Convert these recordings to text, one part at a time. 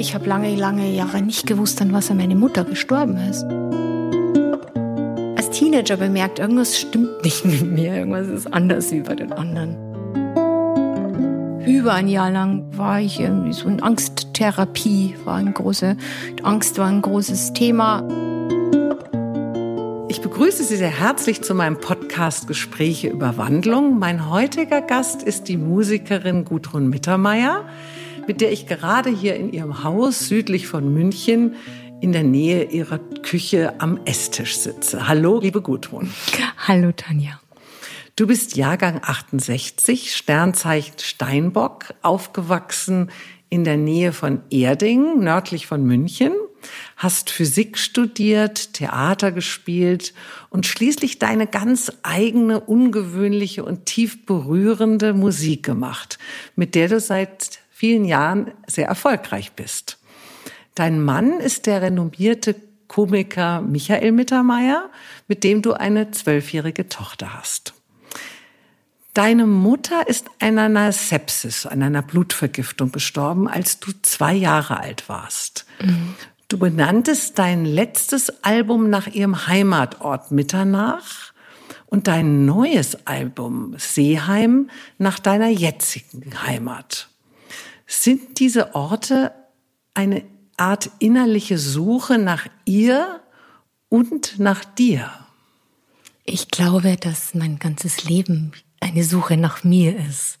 Ich habe lange, lange Jahre nicht gewusst, an was meine Mutter gestorben ist. Als Teenager bemerkt, irgendwas stimmt nicht mit mir, irgendwas ist anders wie bei den anderen. Über ein Jahr lang war ich irgendwie so in Angsttherapie, war eine große, Angst war ein großes Thema. Ich begrüße Sie sehr herzlich zu meinem Podcast Gespräche über Wandlung. Mein heutiger Gast ist die Musikerin Gudrun Mittermeier, mit der ich gerade hier in ihrem Haus südlich von München in der Nähe ihrer Küche am Esstisch sitze. Hallo, liebe Gudrun. Hallo, Tanja. Du bist Jahrgang 68, Sternzeichen Steinbock, aufgewachsen in der Nähe von Erding, nördlich von München hast Physik studiert, Theater gespielt und schließlich deine ganz eigene, ungewöhnliche und tief berührende Musik gemacht, mit der du seit vielen Jahren sehr erfolgreich bist. Dein Mann ist der renommierte Komiker Michael Mittermeier, mit dem du eine zwölfjährige Tochter hast. Deine Mutter ist an einer Sepsis, an einer Blutvergiftung gestorben, als du zwei Jahre alt warst. Mhm. Du benanntest dein letztes Album nach ihrem Heimatort Mitternach und dein neues Album Seeheim nach deiner jetzigen Heimat. Sind diese Orte eine Art innerliche Suche nach ihr und nach dir? Ich glaube, dass mein ganzes Leben eine Suche nach mir ist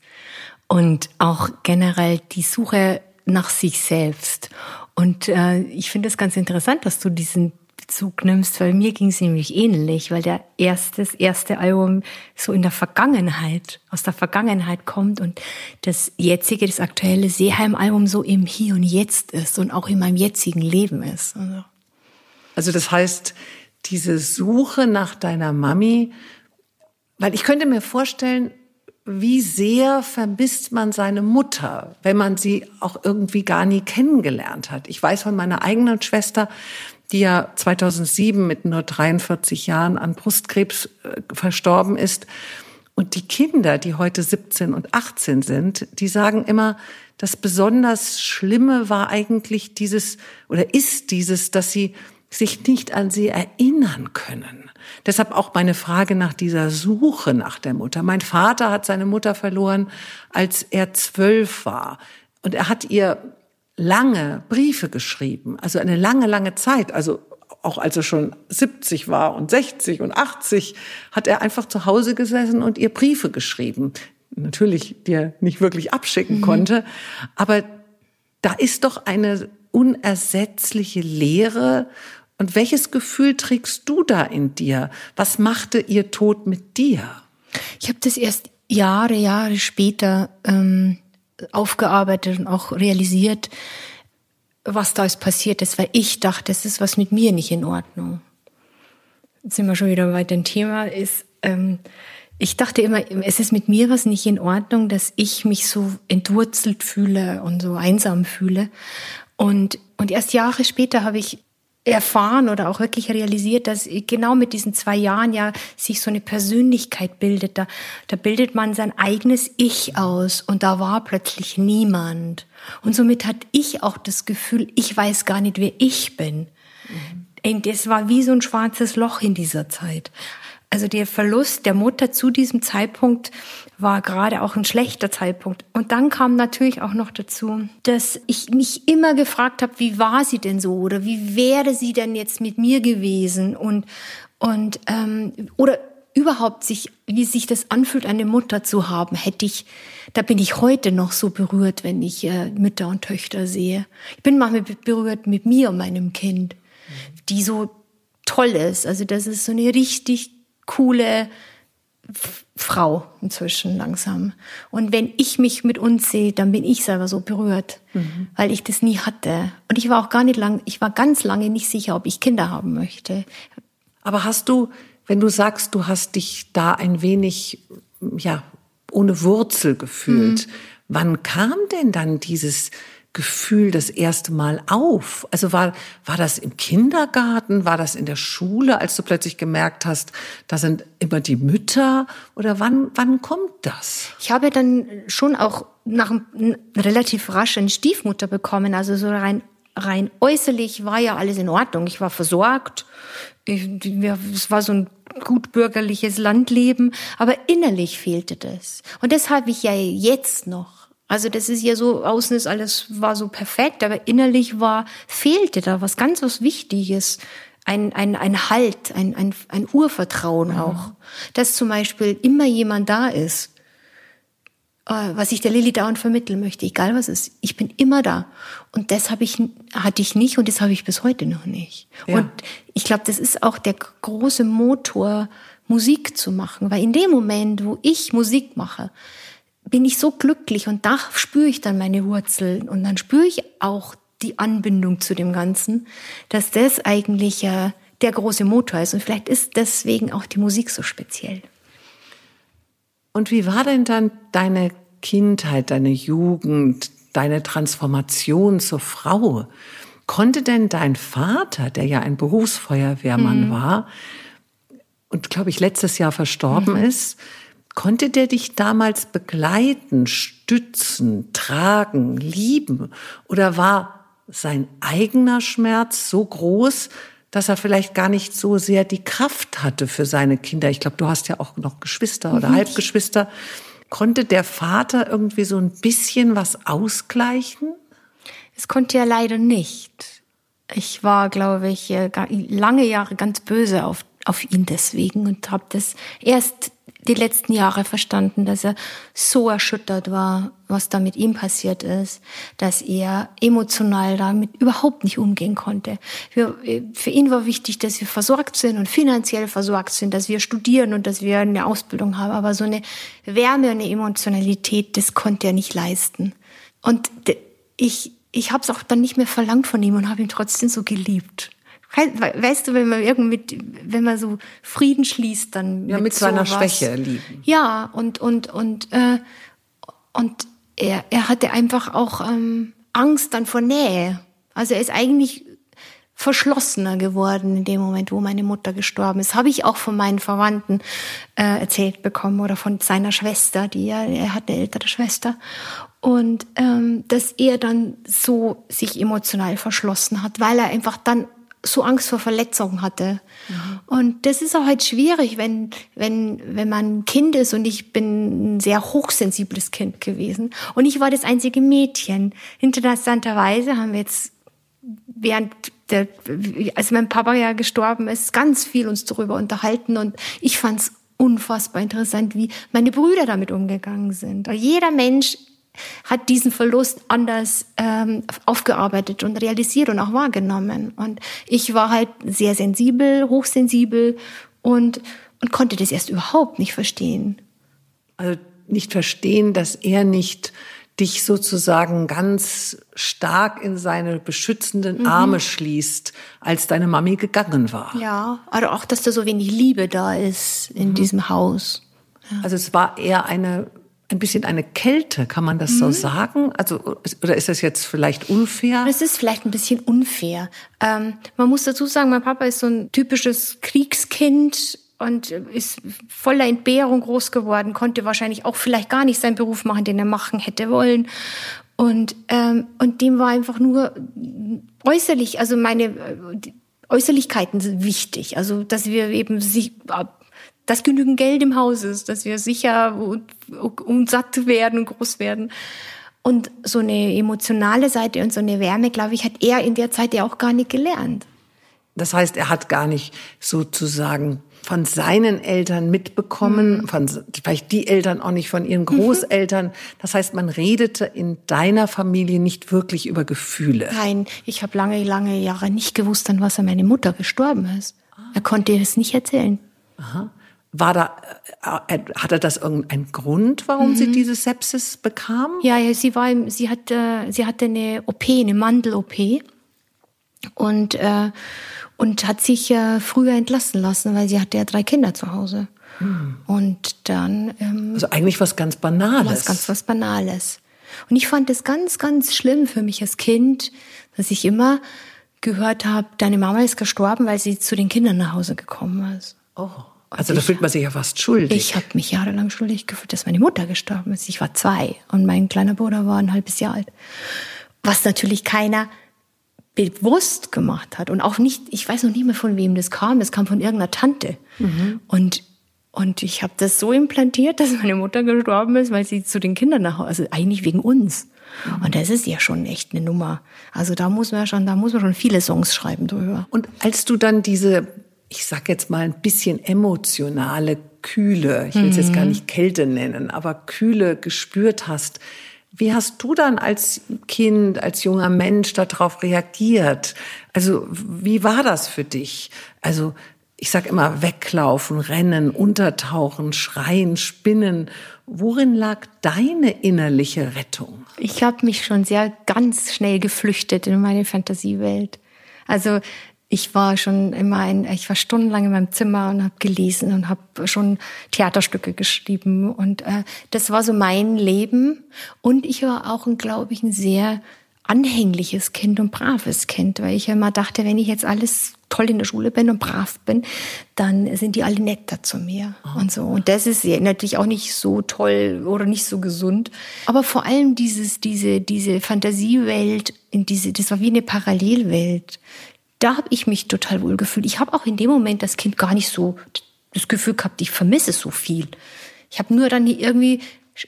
und auch generell die Suche nach sich selbst. Und äh, ich finde es ganz interessant, dass du diesen Bezug nimmst, weil mir ging es nämlich ähnlich, weil der erste, das erste Album so in der Vergangenheit, aus der Vergangenheit kommt und das jetzige, das aktuelle Seeheim-Album so im Hier und Jetzt ist und auch in meinem jetzigen Leben ist. Also, also das heißt, diese Suche nach deiner Mami, weil ich könnte mir vorstellen, wie sehr vermisst man seine Mutter, wenn man sie auch irgendwie gar nie kennengelernt hat. Ich weiß von meiner eigenen Schwester, die ja 2007 mit nur 43 Jahren an Brustkrebs äh, verstorben ist. Und die Kinder, die heute 17 und 18 sind, die sagen immer, das besonders Schlimme war eigentlich dieses oder ist dieses, dass sie sich nicht an sie erinnern können. Deshalb auch meine Frage nach dieser Suche nach der Mutter. Mein Vater hat seine Mutter verloren, als er zwölf war. Und er hat ihr lange Briefe geschrieben, also eine lange, lange Zeit, also auch als er schon 70 war und 60 und 80, hat er einfach zu Hause gesessen und ihr Briefe geschrieben. Natürlich, die er nicht wirklich abschicken mhm. konnte. Aber da ist doch eine unersetzliche Lehre und welches Gefühl trägst du da in dir? Was machte ihr Tod mit dir? Ich habe das erst Jahre, Jahre später ähm, aufgearbeitet und auch realisiert, was da ist passiert ist, weil ich dachte, es ist was mit mir nicht in Ordnung. Jetzt sind wir schon wieder bei dem Thema. Ist, ähm, ich dachte immer, es ist mit mir was nicht in Ordnung, dass ich mich so entwurzelt fühle und so einsam fühle. Und, und erst Jahre später habe ich erfahren oder auch wirklich realisiert, dass genau mit diesen zwei Jahren ja sich so eine Persönlichkeit bildet. Da, da bildet man sein eigenes Ich aus und da war plötzlich niemand. Und somit hat ich auch das Gefühl, ich weiß gar nicht, wer ich bin. Mhm. Und es war wie so ein schwarzes Loch in dieser Zeit. Also der Verlust der Mutter zu diesem Zeitpunkt war gerade auch ein schlechter Zeitpunkt. Und dann kam natürlich auch noch dazu, dass ich mich immer gefragt habe, wie war sie denn so oder wie wäre sie denn jetzt mit mir gewesen und und ähm, oder überhaupt sich, wie sich das anfühlt, eine Mutter zu haben, hätte ich, da bin ich heute noch so berührt, wenn ich äh, Mütter und Töchter sehe. Ich bin manchmal berührt mit mir und meinem Kind, die so toll ist. Also das ist so eine richtig coole Frau inzwischen langsam. Und wenn ich mich mit uns sehe, dann bin ich selber so berührt, mhm. weil ich das nie hatte. Und ich war auch gar nicht lang, ich war ganz lange nicht sicher, ob ich Kinder haben möchte. Aber hast du, wenn du sagst, du hast dich da ein wenig, ja, ohne Wurzel gefühlt, mhm. wann kam denn dann dieses, Gefühl das erste Mal auf? Also war, war das im Kindergarten? War das in der Schule, als du plötzlich gemerkt hast, da sind immer die Mütter? Oder wann, wann kommt das? Ich habe dann schon auch nach relativ rasch eine Stiefmutter bekommen, also so rein rein äußerlich war ja alles in Ordnung. Ich war versorgt. Ich, es war so ein gut bürgerliches Landleben, aber innerlich fehlte das. Und das habe ich ja jetzt noch. Also das ist ja so, außen ist alles, war so perfekt, aber innerlich war, fehlte da was ganz was Wichtiges. Ein, ein, ein Halt, ein, ein, ein Urvertrauen auch. Dass zum Beispiel immer jemand da ist, äh, was ich der Lilly dauernd vermitteln möchte, egal was ist. Ich bin immer da. Und das habe ich, hatte ich nicht und das habe ich bis heute noch nicht. Ja. Und ich glaube, das ist auch der große Motor, Musik zu machen. Weil in dem Moment, wo ich Musik mache, bin ich so glücklich und da spüre ich dann meine Wurzeln und dann spüre ich auch die Anbindung zu dem Ganzen, dass das eigentlich ja der große Motor ist. Und vielleicht ist deswegen auch die Musik so speziell. Und wie war denn dann deine Kindheit, deine Jugend, deine Transformation zur Frau? Konnte denn dein Vater, der ja ein Berufsfeuerwehrmann mhm. war und glaube ich letztes Jahr verstorben mhm. ist, konnte der dich damals begleiten, stützen, tragen, lieben? Oder war sein eigener Schmerz so groß, dass er vielleicht gar nicht so sehr die Kraft hatte für seine Kinder. Ich glaube, du hast ja auch noch Geschwister oder mhm. Halbgeschwister. Konnte der Vater irgendwie so ein bisschen was ausgleichen? Es konnte er leider nicht. Ich war, glaube ich, äh, lange Jahre ganz böse auf, auf ihn deswegen und habe das erst die letzten Jahre verstanden, dass er so erschüttert war, was da mit ihm passiert ist, dass er emotional damit überhaupt nicht umgehen konnte. Für, für ihn war wichtig, dass wir versorgt sind und finanziell versorgt sind, dass wir studieren und dass wir eine Ausbildung haben. Aber so eine Wärme und eine Emotionalität, das konnte er nicht leisten. Und ich, ich habe es auch dann nicht mehr verlangt von ihm und habe ihn trotzdem so geliebt. Weißt du, wenn man irgendwie, wenn man so Frieden schließt, dann ja mit, mit seiner sowas. Schwäche lieben. Ja und und und äh, und er er hatte einfach auch ähm, Angst dann vor Nähe. Also er ist eigentlich verschlossener geworden in dem Moment, wo meine Mutter gestorben ist. Habe ich auch von meinen Verwandten äh, erzählt bekommen oder von seiner Schwester, die ja, er hat eine ältere Schwester. Und ähm, dass er dann so sich emotional verschlossen hat, weil er einfach dann so Angst vor Verletzungen hatte. Mhm. Und das ist auch halt schwierig, wenn, wenn, wenn man Kind ist und ich bin ein sehr hochsensibles Kind gewesen. Und ich war das einzige Mädchen. Interessanterweise haben wir jetzt während der, als mein Papa ja gestorben ist, ganz viel uns darüber unterhalten und ich fand's unfassbar interessant, wie meine Brüder damit umgegangen sind. Jeder Mensch hat diesen Verlust anders ähm, aufgearbeitet und realisiert und auch wahrgenommen. Und ich war halt sehr sensibel, hochsensibel und, und konnte das erst überhaupt nicht verstehen. Also nicht verstehen, dass er nicht dich sozusagen ganz stark in seine beschützenden mhm. Arme schließt, als deine Mami gegangen war. Ja, also auch, dass da so wenig Liebe da ist in mhm. diesem Haus. Ja. Also es war eher eine ein bisschen eine Kälte, kann man das mhm. so sagen? Also, oder ist das jetzt vielleicht unfair? Es ist vielleicht ein bisschen unfair. Ähm, man muss dazu sagen, mein Papa ist so ein typisches Kriegskind und ist voller Entbehrung groß geworden, konnte wahrscheinlich auch vielleicht gar nicht seinen Beruf machen, den er machen hätte wollen. Und, ähm, und dem war einfach nur äußerlich, also meine äh, Äußerlichkeiten sind wichtig. Also, dass wir eben sich dass genügend Geld im Haus ist, dass wir sicher und, und satt werden und groß werden. Und so eine emotionale Seite und so eine Wärme, glaube ich, hat er in der Zeit ja auch gar nicht gelernt. Das heißt, er hat gar nicht sozusagen von seinen Eltern mitbekommen, mhm. von vielleicht die Eltern auch nicht von ihren mhm. Großeltern. Das heißt, man redete in deiner Familie nicht wirklich über Gefühle. Nein, ich habe lange, lange Jahre nicht gewusst, an was er meine Mutter gestorben ist. Er konnte es nicht erzählen. Aha. War da, äh, äh, hatte das irgendeinen Grund, warum mhm. sie diese Sepsis bekam? Ja, ja, sie war, sie hatte, sie hatte eine OP, eine Mandel-OP und äh, und hat sich äh, früher entlassen lassen, weil sie hatte ja drei Kinder zu Hause. Mhm. Und dann ähm, also eigentlich was ganz Banales. Was ganz was Banales. Und ich fand es ganz, ganz schlimm für mich als Kind, dass ich immer gehört habe, deine Mama ist gestorben, weil sie zu den Kindern nach Hause gekommen ist. Oh. Also da fühlt man sich ja fast schuldig. Ich habe mich jahrelang schuldig gefühlt, dass meine Mutter gestorben ist. Ich war zwei und mein kleiner Bruder war ein halbes Jahr alt. Was natürlich keiner bewusst gemacht hat und auch nicht, ich weiß noch nicht mehr von wem das kam, das kam von irgendeiner Tante. Mhm. Und und ich habe das so implantiert, dass meine Mutter gestorben ist, weil sie zu den Kindern nach Hause, also eigentlich wegen uns. Mhm. Und das ist ja schon echt eine Nummer. Also da muss man ja schon, da muss man schon viele Songs schreiben drüber. Und als du dann diese, ich sag jetzt mal ein bisschen emotionale Kühle, ich will es mhm. jetzt gar nicht Kälte nennen, aber Kühle gespürt hast, wie hast du dann als Kind, als junger Mensch darauf reagiert? Also wie war das für dich? Also ich sag immer weglaufen, rennen, untertauchen, schreien, spinnen. Worin lag deine innerliche Rettung? Ich habe mich schon sehr ganz schnell geflüchtet in meine Fantasiewelt. Also ich war schon immer ein, ich war stundenlang in meinem Zimmer und habe gelesen und habe schon Theaterstücke geschrieben und äh, das war so mein Leben und ich war auch, glaube ich, ein sehr anhängliches Kind und braves Kind, weil ich immer dachte, wenn ich jetzt alles toll in der Schule bin und brav bin, dann sind die alle netter zu mir oh. und so. Und das ist natürlich auch nicht so toll oder nicht so gesund. Aber vor allem dieses, diese, diese Fantasiewelt, in diese, das war wie eine Parallelwelt da habe ich mich total wohl gefühlt. Ich habe auch in dem Moment das Kind gar nicht so das Gefühl gehabt, ich vermisse so viel. Ich habe nur dann irgendwie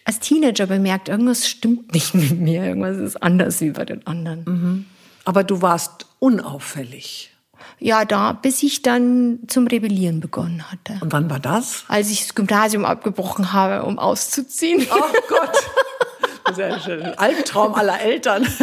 als Teenager bemerkt, irgendwas stimmt nicht mit mir, irgendwas ist anders wie bei den anderen. Mhm. Aber du warst unauffällig. Ja, da, bis ich dann zum Rebellieren begonnen hatte. Und wann war das? Als ich das Gymnasium abgebrochen habe, um auszuziehen. Oh Gott. Sehr schön. Albtraum aller Eltern.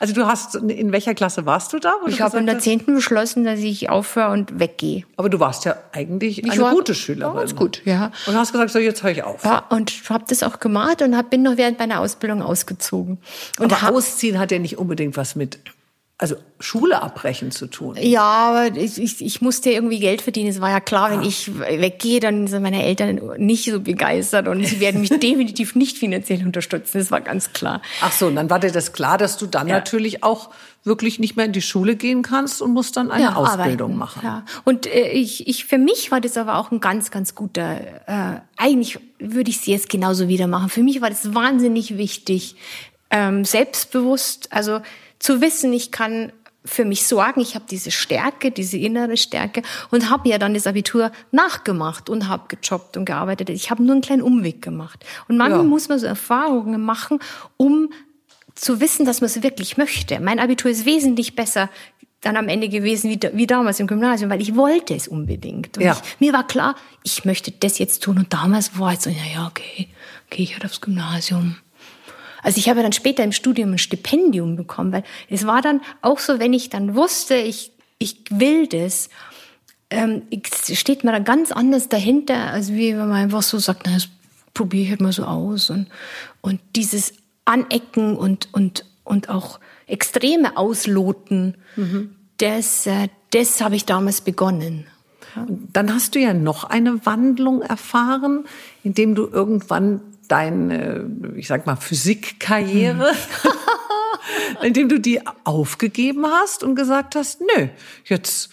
Also du hast, in welcher Klasse warst du da? Ich habe in der zehnten beschlossen, dass ich aufhöre und weggehe. Aber du warst ja eigentlich ich eine war, gute Schülerin. Ganz gut, ja. Und hast gesagt, so jetzt höre ich auf. Ja, und habe das auch gemacht und hab, bin noch während meiner Ausbildung ausgezogen. Und Aber ausziehen hat ja nicht unbedingt was mit also Schule abbrechen zu tun. Ja, aber ich, ich, ich musste irgendwie Geld verdienen. Es war ja klar, wenn ah. ich weggehe, dann sind meine Eltern nicht so begeistert und sie werden mich definitiv nicht finanziell unterstützen. Das war ganz klar. Ach so, und dann war dir das klar, dass du dann ja. natürlich auch wirklich nicht mehr in die Schule gehen kannst und musst dann eine ja, Ausbildung arbeiten. machen. Ja. Und äh, ich, ich, für mich war das aber auch ein ganz, ganz guter, äh, eigentlich würde ich es jetzt genauso wieder machen. Für mich war das wahnsinnig wichtig, ähm, selbstbewusst, also zu wissen, ich kann für mich sorgen, ich habe diese Stärke, diese innere Stärke und habe ja dann das Abitur nachgemacht und habe gejobbt und gearbeitet. Ich habe nur einen kleinen Umweg gemacht. Und manchmal ja. muss man so Erfahrungen machen, um zu wissen, dass man es wirklich möchte. Mein Abitur ist wesentlich besser dann am Ende gewesen wie, wie damals im Gymnasium, weil ich wollte es unbedingt. Und ja. ich, mir war klar, ich möchte das jetzt tun. Und damals war ich so, ja, ja, okay, gehe ich halt aufs Gymnasium. Also ich habe dann später im Studium ein Stipendium bekommen, weil es war dann auch so, wenn ich dann wusste, ich, ich will das, ähm, steht man da ganz anders dahinter, als wie wenn man einfach so sagt, na, das probiere ich halt mal so aus. Und, und dieses Anecken und, und, und auch extreme Ausloten, mhm. das, äh, das habe ich damals begonnen. Dann hast du ja noch eine Wandlung erfahren, indem du irgendwann deine, ich sag mal, Physikkarriere, mhm. indem du die aufgegeben hast und gesagt hast, nö, jetzt,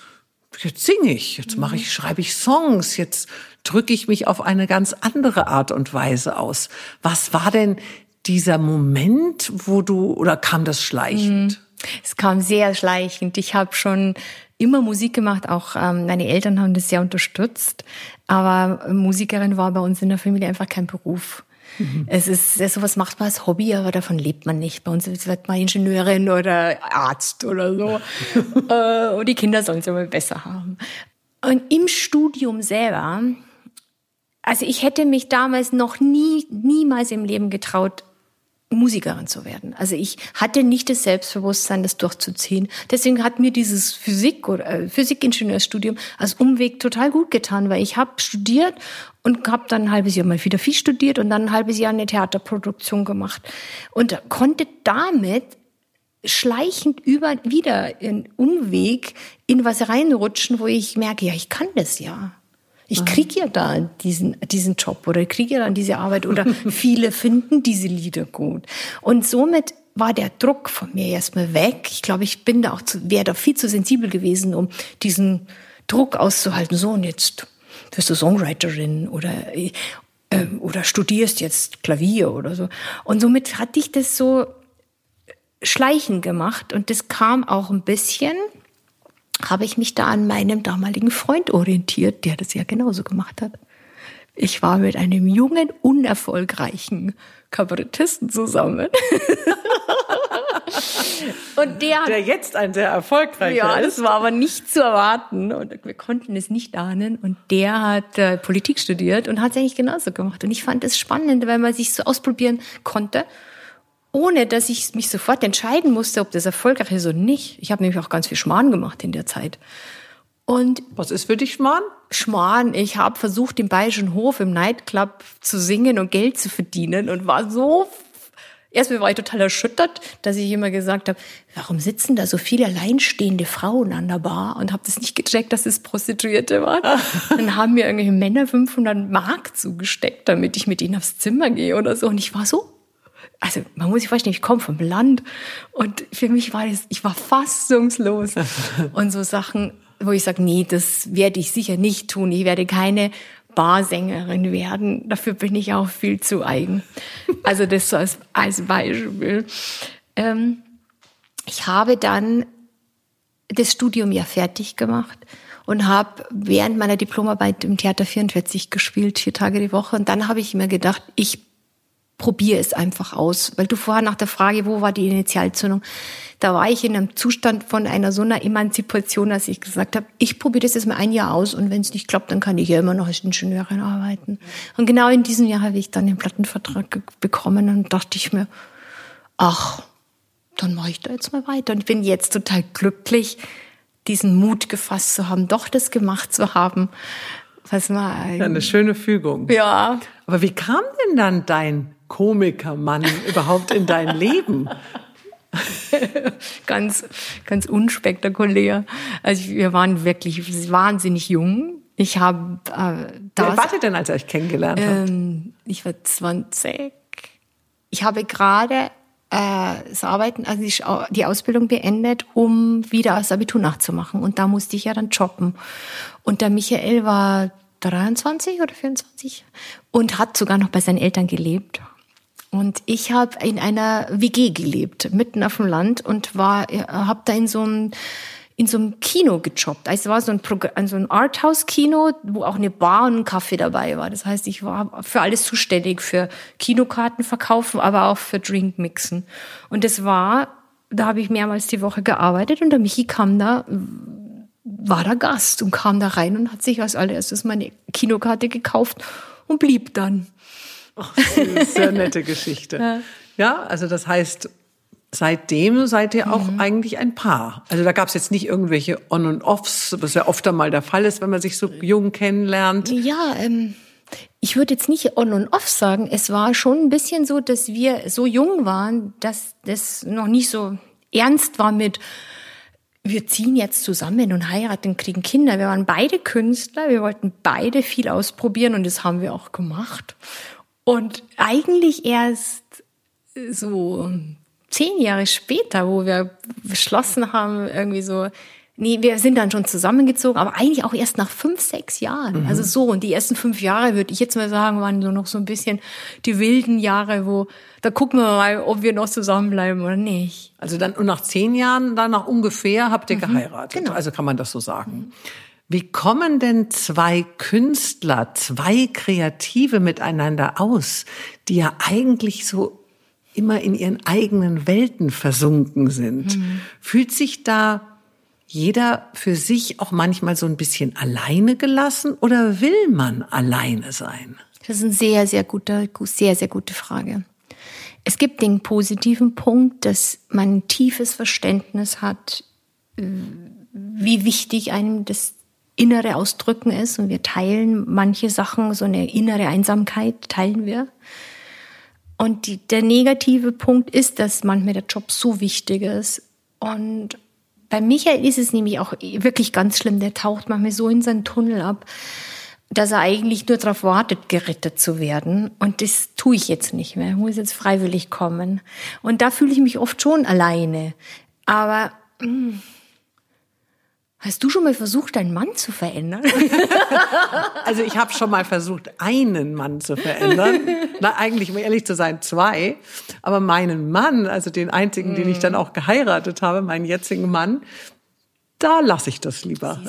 jetzt singe ich, jetzt mache ich, schreibe ich Songs, jetzt drücke ich mich auf eine ganz andere Art und Weise aus. Was war denn dieser Moment, wo du, oder kam das schleichend? Mhm. Es kam sehr schleichend. Ich habe schon immer Musik gemacht, auch ähm, meine Eltern haben das sehr unterstützt, aber Musikerin war bei uns in der Familie einfach kein Beruf. Mhm. Es ist, sowas macht man als Hobby, aber davon lebt man nicht. Bei uns wird man Ingenieurin oder Arzt oder so. Äh, und die Kinder sollen es immer besser haben. Und im Studium selber, also ich hätte mich damals noch nie, niemals im Leben getraut, Musikerin zu werden. Also ich hatte nicht das Selbstbewusstsein, das durchzuziehen. Deswegen hat mir dieses Physik oder äh, Physikingenieurstudium als Umweg total gut getan, weil ich habe studiert und habe dann ein halbes Jahr mal wieder viel studiert und dann ein halbes Jahr eine Theaterproduktion gemacht und konnte damit schleichend über wieder in Umweg in was reinrutschen, wo ich merke, ja, ich kann das ja. Ich kriege ja da diesen, diesen Job oder kriege ja dann diese Arbeit oder viele finden diese Lieder gut. Und somit war der Druck von mir erstmal weg. Ich glaube, ich bin da auch zu, wäre da viel zu sensibel gewesen, um diesen Druck auszuhalten. So, und jetzt wirst du Songwriterin oder, äh, oder studierst jetzt Klavier oder so. Und somit hatte ich das so Schleichen gemacht und das kam auch ein bisschen, habe ich mich da an meinem damaligen Freund orientiert, der das ja genauso gemacht hat. Ich war mit einem jungen, unerfolgreichen Kabarettisten zusammen. und der, der jetzt ein sehr erfolgreicher ja, ist. Ja, das war aber nicht zu erwarten und wir konnten es nicht ahnen. Und der hat äh, Politik studiert und hat es eigentlich genauso gemacht. Und ich fand es spannend, weil man sich so ausprobieren konnte ohne dass ich mich sofort entscheiden musste, ob das erfolgreich ist oder nicht. Ich habe nämlich auch ganz viel Schmarrn gemacht in der Zeit. Und was ist für dich Schmarrn? Schmarrn. Ich habe versucht, im Bayerischen Hof im Nightclub zu singen und Geld zu verdienen und war so Erstmal war ich total erschüttert, dass ich immer gesagt habe, warum sitzen da so viele alleinstehende Frauen an der Bar und habe das nicht gecheckt, dass es Prostituierte waren. Dann haben mir irgendwelche Männer 500 Mark zugesteckt, damit ich mit ihnen aufs Zimmer gehe oder so. Und ich war so also man muss sich vorstellen, ich komme vom Land und für mich war das, ich war fassungslos und so Sachen, wo ich sage, nee, das werde ich sicher nicht tun. Ich werde keine Barsängerin werden. Dafür bin ich auch viel zu eigen. Also das so als, als Beispiel. Ähm, ich habe dann das Studium ja fertig gemacht und habe während meiner Diplomarbeit im Theater 44 gespielt, vier Tage die Woche. Und dann habe ich mir gedacht, ich probier es einfach aus. Weil du vorher nach der Frage, wo war die Initialzündung, da war ich in einem Zustand von einer so einer Emanzipation, dass ich gesagt habe, ich probiere das jetzt mal ein Jahr aus und wenn es nicht klappt, dann kann ich ja immer noch als Ingenieurin arbeiten. Und genau in diesem Jahr habe ich dann den Plattenvertrag bekommen und dachte ich mir, ach, dann mache ich da jetzt mal weiter. Und ich bin jetzt total glücklich, diesen Mut gefasst zu haben, doch das gemacht zu haben. Was war ja, eine schöne Fügung. Ja. Aber wie kam denn dann dein Komikermann überhaupt in dein Leben? ganz, ganz unspektakulär. Also wir waren wirklich wahnsinnig jung. Ich habe äh, da. Wer wart denn, als ihr euch kennengelernt habt? Ähm, ich war 20. Ich habe gerade äh, das Arbeiten, also die, die Ausbildung beendet, um wieder das Abitur nachzumachen. Und da musste ich ja dann jobben. Und der Michael war 23 oder 24 und hat sogar noch bei seinen Eltern gelebt. Und ich habe in einer WG gelebt, mitten auf dem Land und war, äh, habe da in so einem in so einem Kino gejobbt. Also es war so ein, Programm, so ein Arthouse-Kino, wo auch eine Bar und ein Kaffee dabei war. Das heißt, ich war für alles zuständig, für Kinokarten verkaufen, aber auch für Drink mixen. Und das war, da habe ich mehrmals die Woche gearbeitet und der Michi kam da, war da Gast und kam da rein und hat sich als allererstes meine Kinokarte gekauft und blieb dann. Ach, sehr nette Geschichte. ja. ja, also das heißt, seitdem seid ihr auch mhm. eigentlich ein Paar. Also da gab es jetzt nicht irgendwelche On- und Offs, was ja oft einmal der Fall ist, wenn man sich so jung kennenlernt. Ja, ähm, ich würde jetzt nicht On und Off sagen. Es war schon ein bisschen so, dass wir so jung waren, dass das noch nicht so ernst war mit wir ziehen jetzt zusammen und heiraten kriegen Kinder. Wir waren beide Künstler, wir wollten beide viel ausprobieren und das haben wir auch gemacht. Und eigentlich erst so zehn Jahre später, wo wir beschlossen haben, irgendwie so, nee, wir sind dann schon zusammengezogen, aber eigentlich auch erst nach fünf, sechs Jahren. Mhm. Also so, und die ersten fünf Jahre, würde ich jetzt mal sagen, waren so noch so ein bisschen die wilden Jahre, wo, da gucken wir mal, ob wir noch zusammenbleiben oder nicht. Also dann, und nach zehn Jahren, dann nach ungefähr, habt ihr mhm. geheiratet. Genau. Also kann man das so sagen. Mhm. Wie kommen denn zwei Künstler, zwei Kreative miteinander aus, die ja eigentlich so immer in ihren eigenen Welten versunken sind? Mhm. Fühlt sich da jeder für sich auch manchmal so ein bisschen alleine gelassen oder will man alleine sein? Das ist eine sehr, sehr gute, sehr, sehr gute Frage. Es gibt den positiven Punkt, dass man ein tiefes Verständnis hat, wie wichtig einem das innere Ausdrücken ist und wir teilen manche Sachen, so eine innere Einsamkeit teilen wir. Und die, der negative Punkt ist, dass manchmal der Job so wichtig ist. Und bei Michael ist es nämlich auch wirklich ganz schlimm. Der taucht manchmal so in seinen Tunnel ab, dass er eigentlich nur darauf wartet, gerettet zu werden. Und das tue ich jetzt nicht mehr. Ich muss jetzt freiwillig kommen. Und da fühle ich mich oft schon alleine. Aber mh, mm, Hast du schon mal versucht, deinen Mann zu verändern? Also ich habe schon mal versucht, einen Mann zu verändern. Na, eigentlich, um ehrlich zu sein, zwei. Aber meinen Mann, also den einzigen, den ich dann auch geheiratet habe, meinen jetzigen Mann, da lasse ich das lieber.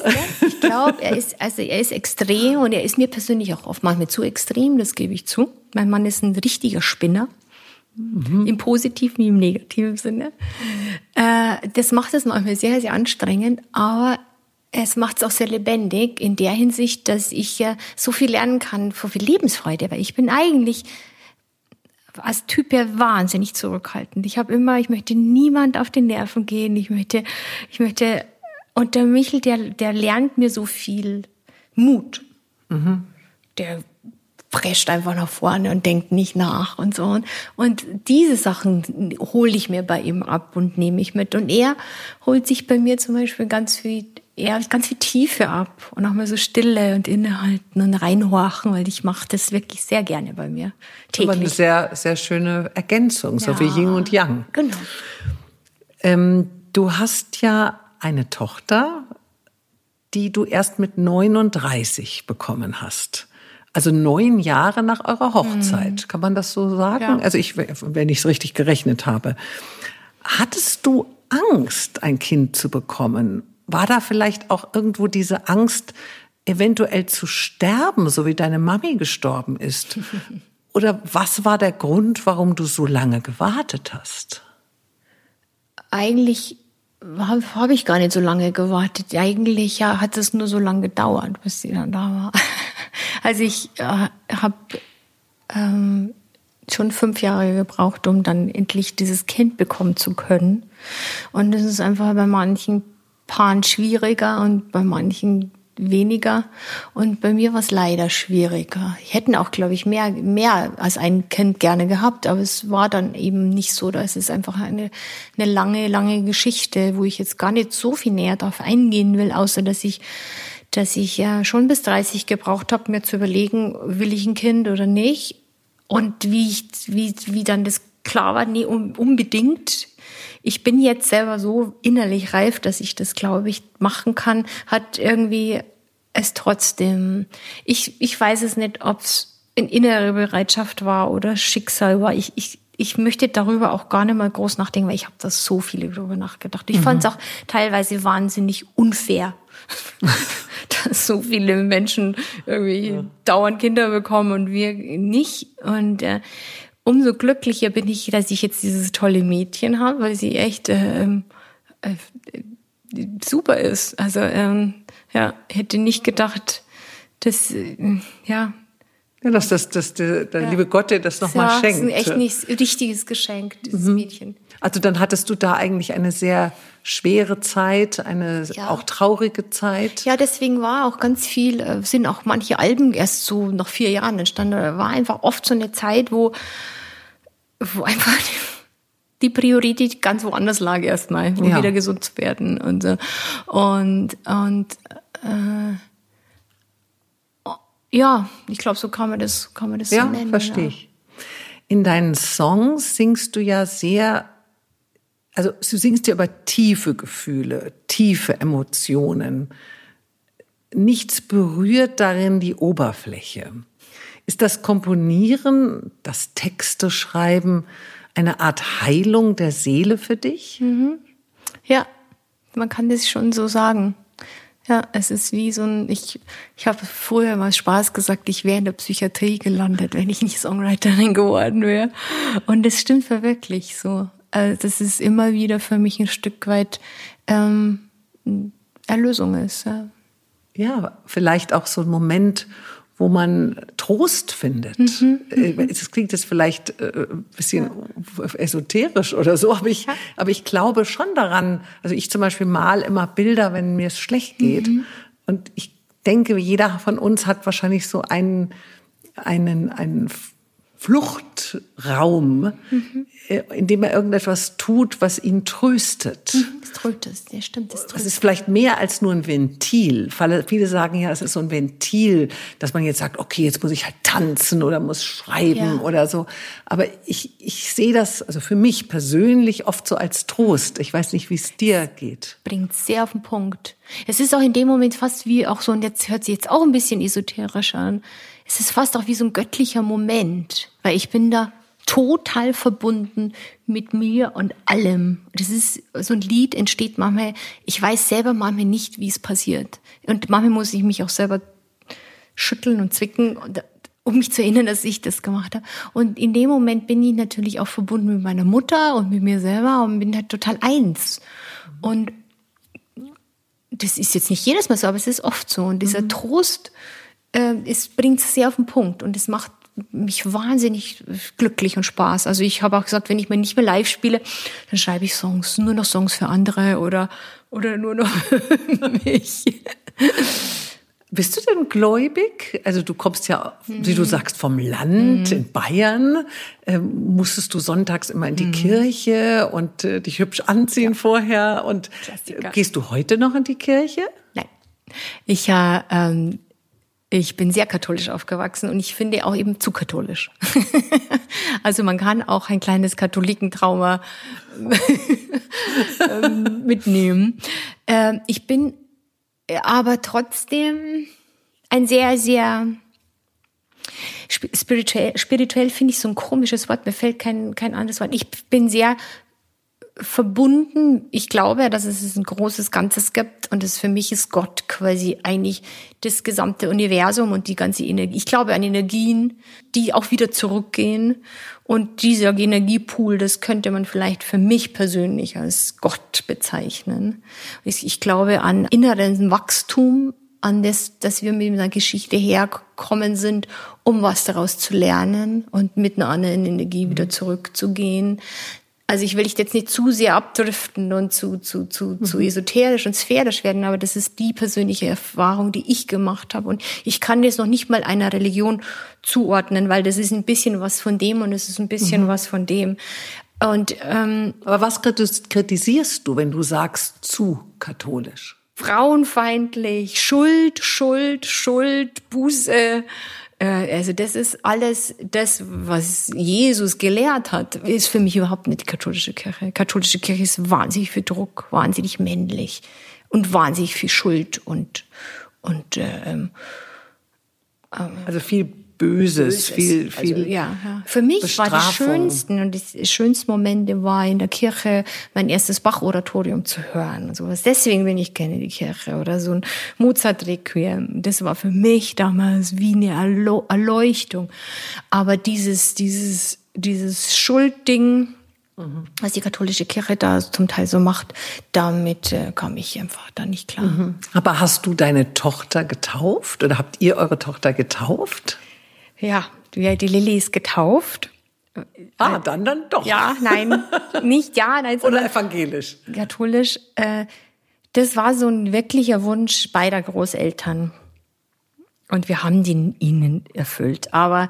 Ich glaube, er ist, also er ist extrem und er ist mir persönlich auch oft manchmal zu extrem, das gebe ich zu. Mein Mann ist ein richtiger Spinner. Mhm. Im positiven wie im negativen Sinne. Äh, das macht es manchmal sehr, sehr anstrengend, aber es macht es auch sehr lebendig in der Hinsicht, dass ich ja so viel lernen kann, so viel Lebensfreude, weil ich bin eigentlich als Typ ja wahnsinnig zurückhaltend. Ich habe immer, ich möchte niemand auf die Nerven gehen, ich möchte, ich möchte, und der Michel, der, der lernt mir so viel Mut. Mhm. Der prescht einfach nach vorne und denkt nicht nach und so. Und diese Sachen hole ich mir bei ihm ab und nehme ich mit. Und er holt sich bei mir zum Beispiel ganz viel, eher ganz viel Tiefe ab und auch mal so Stille und innehalten und reinhorchen, weil ich mache das wirklich sehr gerne bei mir. Täglich. Aber eine sehr, sehr schöne Ergänzung, ja, so wie Yin und Yang. Genau. Ähm, du hast ja eine Tochter, die du erst mit 39 bekommen hast. Also neun Jahre nach eurer Hochzeit, mhm. kann man das so sagen? Ja. Also ich, wenn ich es richtig gerechnet habe. Hattest du Angst, ein Kind zu bekommen? War da vielleicht auch irgendwo diese Angst, eventuell zu sterben, so wie deine Mami gestorben ist? Oder was war der Grund, warum du so lange gewartet hast? Eigentlich habe hab ich gar nicht so lange gewartet. Eigentlich ja, hat es nur so lange gedauert, bis sie dann da war. Also ich äh, habe ähm, schon fünf Jahre gebraucht, um dann endlich dieses Kind bekommen zu können. Und es ist einfach bei manchen Paaren schwieriger und bei manchen weniger. Und bei mir war es leider schwieriger. Ich hätte auch, glaube ich, mehr, mehr als ein Kind gerne gehabt, aber es war dann eben nicht so. Da ist es einfach eine, eine lange, lange Geschichte, wo ich jetzt gar nicht so viel näher darauf eingehen will, außer dass ich dass ich ja schon bis 30 gebraucht habe, mir zu überlegen, will ich ein Kind oder nicht. Und wie, ich, wie, wie dann das klar war, nee, unbedingt. Ich bin jetzt selber so innerlich reif, dass ich das, glaube ich, machen kann, hat irgendwie es trotzdem, ich, ich weiß es nicht, ob es in innere Bereitschaft war oder Schicksal war. Ich, ich, ich möchte darüber auch gar nicht mal groß nachdenken, weil ich habe da so viele darüber nachgedacht. Ich mhm. fand es auch teilweise wahnsinnig unfair, dass so viele Menschen irgendwie ja. dauernd Kinder bekommen und wir nicht. Und äh, umso glücklicher bin ich, dass ich jetzt dieses tolle Mädchen habe, weil sie echt äh, äh, super ist. Also ähm, ja, hätte nicht gedacht, dass äh, ja. Ja, dass das, dass der, der ja. liebe Gott dir das nochmal ja, schenkt. Das ist ein echt nicht richtiges Geschenk, dieses mhm. Mädchen. Also dann hattest du da eigentlich eine sehr schwere Zeit, eine ja. auch traurige Zeit. Ja, deswegen war auch ganz viel, äh, sind auch manche Alben erst so nach vier Jahren entstanden. War einfach oft so eine Zeit, wo, wo einfach die Priorität ganz woanders lag erstmal, um ja. wieder gesund zu werden und. Und, und äh, ja, ich glaube, so kann man das, kann man das ja, so nennen. Verstehe ja, verstehe ich. In deinen Songs singst du ja sehr also du singst ja über tiefe Gefühle, tiefe Emotionen. Nichts berührt darin die Oberfläche. Ist das Komponieren, das Texte schreiben eine Art Heilung der Seele für dich? Mhm. Ja, man kann das schon so sagen. Ja, es ist wie so ein, ich, ich habe früher mal Spaß gesagt, ich wäre in der Psychiatrie gelandet, wenn ich nicht Songwriterin geworden wäre. Und es stimmt wirklich so. Also das ist immer wieder für mich ein Stück weit ähm, Erlösung ist. Ja. ja, vielleicht auch so ein Moment, wo man Trost findet. Mhm, äh, das klingt jetzt vielleicht äh, ein bisschen ja. esoterisch oder so, aber ich, aber ich glaube schon daran. Also ich zum Beispiel mal immer Bilder, wenn mir es schlecht geht. Mhm. Und ich denke, jeder von uns hat wahrscheinlich so einen, einen, einen Fluchtraum, mhm. in dem er irgendetwas tut, was ihn tröstet. Mhm, das tröstet, ja stimmt. Das, das ist vielleicht mehr als nur ein Ventil. Viele sagen ja, es ist so ein Ventil, dass man jetzt sagt, okay, jetzt muss ich halt tanzen oder muss schreiben ja. oder so. Aber ich, ich sehe das, also für mich persönlich oft so als Trost. Ich weiß nicht, wie es dir geht. Bringt sehr auf den Punkt. Es ist auch in dem Moment fast wie auch so, und jetzt hört sich jetzt auch ein bisschen esoterisch an es ist fast auch wie so ein göttlicher Moment, weil ich bin da total verbunden mit mir und allem. Das ist so ein Lied entsteht manchmal, ich weiß selber manchmal nicht, wie es passiert. Und manchmal muss ich mich auch selber schütteln und zwicken, um mich zu erinnern, dass ich das gemacht habe. Und in dem Moment bin ich natürlich auch verbunden mit meiner Mutter und mit mir selber und bin halt total eins. Und das ist jetzt nicht jedes Mal so, aber es ist oft so. Und dieser mhm. Trost, äh, es bringt es sehr auf den Punkt und es macht mich wahnsinnig glücklich und Spaß. Also ich habe auch gesagt, wenn ich mir nicht mehr live spiele, dann schreibe ich Songs, nur noch Songs für andere oder, oder nur noch für mich. Bist du denn gläubig? Also du kommst ja, wie du mhm. sagst, vom Land mhm. in Bayern. Ähm, musstest du sonntags immer in die mhm. Kirche und äh, dich hübsch anziehen ja. vorher? Und Klassiker. gehst du heute noch in die Kirche? Nein. Ich äh, ähm, ich bin sehr katholisch aufgewachsen und ich finde auch eben zu katholisch. also man kann auch ein kleines Katholikentrauma ähm, mitnehmen. Ähm, ich bin aber trotzdem ein sehr, sehr spirituell, spirituell finde ich so ein komisches Wort, mir fällt kein, kein anderes Wort. Ich bin sehr verbunden. Ich glaube, dass es ein großes Ganzes gibt und es für mich ist Gott quasi eigentlich das gesamte Universum und die ganze Energie. Ich glaube an Energien, die auch wieder zurückgehen und dieser Energiepool, das könnte man vielleicht für mich persönlich als Gott bezeichnen. Ich glaube an inneren Wachstum, an das, dass wir mit einer Geschichte herkommen sind, um was daraus zu lernen und mit einer anderen Energie wieder zurückzugehen also ich will ich jetzt nicht zu sehr abdriften und zu, zu, zu, mhm. zu esoterisch und sphärisch werden, aber das ist die persönliche Erfahrung, die ich gemacht habe. Und ich kann das noch nicht mal einer Religion zuordnen, weil das ist ein bisschen was von dem und es ist ein bisschen mhm. was von dem. Und ähm, aber was kritisierst du, wenn du sagst zu katholisch? Frauenfeindlich, Schuld, Schuld, Schuld, Buße, also das ist alles das, was Jesus gelehrt hat, ist für mich überhaupt nicht die katholische Kirche. Katholische Kirche ist wahnsinnig viel Druck, wahnsinnig männlich und wahnsinnig viel Schuld und und äh, ähm, also viel Böses, Böses. viel, also, viel. Also, ja, ja. Für mich Bestrafung. war die schönsten und die schönsten Momente war in der Kirche mein erstes Bach-Oratorium zu hören und sowas. Deswegen bin ich gerne die Kirche oder so ein Mozart-Requiem. Das war für mich damals wie eine Erleuchtung. Aber dieses, dieses, dieses Schuldding, mhm. was die katholische Kirche da zum Teil so macht, damit äh, kam ich einfach da nicht klar. Mhm. Aber hast du deine Tochter getauft oder habt ihr eure Tochter getauft? Ja, die, die Lilly ist getauft. Ah, dann dann doch. Ja, nein, nicht ja, nein. Oder evangelisch. Katholisch. Äh, das war so ein wirklicher Wunsch beider Großeltern. Und wir haben den ihnen erfüllt. Aber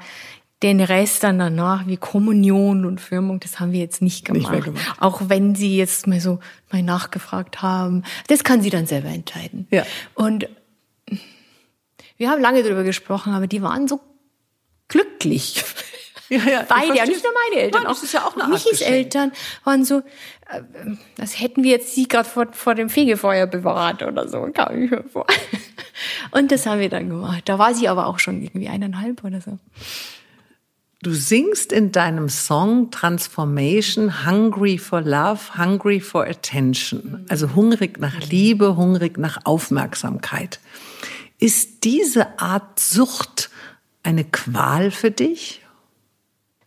den Rest dann danach, wie Kommunion und Firmung, das haben wir jetzt nicht gemacht. Nicht gemacht. Auch wenn sie jetzt mal so mal nachgefragt haben. Das kann sie dann selber entscheiden. Ja. Und wir haben lange darüber gesprochen, aber die waren so glücklich. Ja, ja, Beide, ja, nicht nur meine Eltern, Nein, auch, ist ja auch eine Michis Eltern waren so, äh, das hätten wir jetzt sie gerade vor, vor dem Fegefeuer bewahrt oder so, kam ich mir vor. Und das haben wir dann gemacht. Da war sie aber auch schon irgendwie eineinhalb oder so. Du singst in deinem Song Transformation Hungry for Love, Hungry for Attention. Also hungrig nach Liebe, hungrig nach Aufmerksamkeit. Ist diese Art Sucht eine Qual für dich?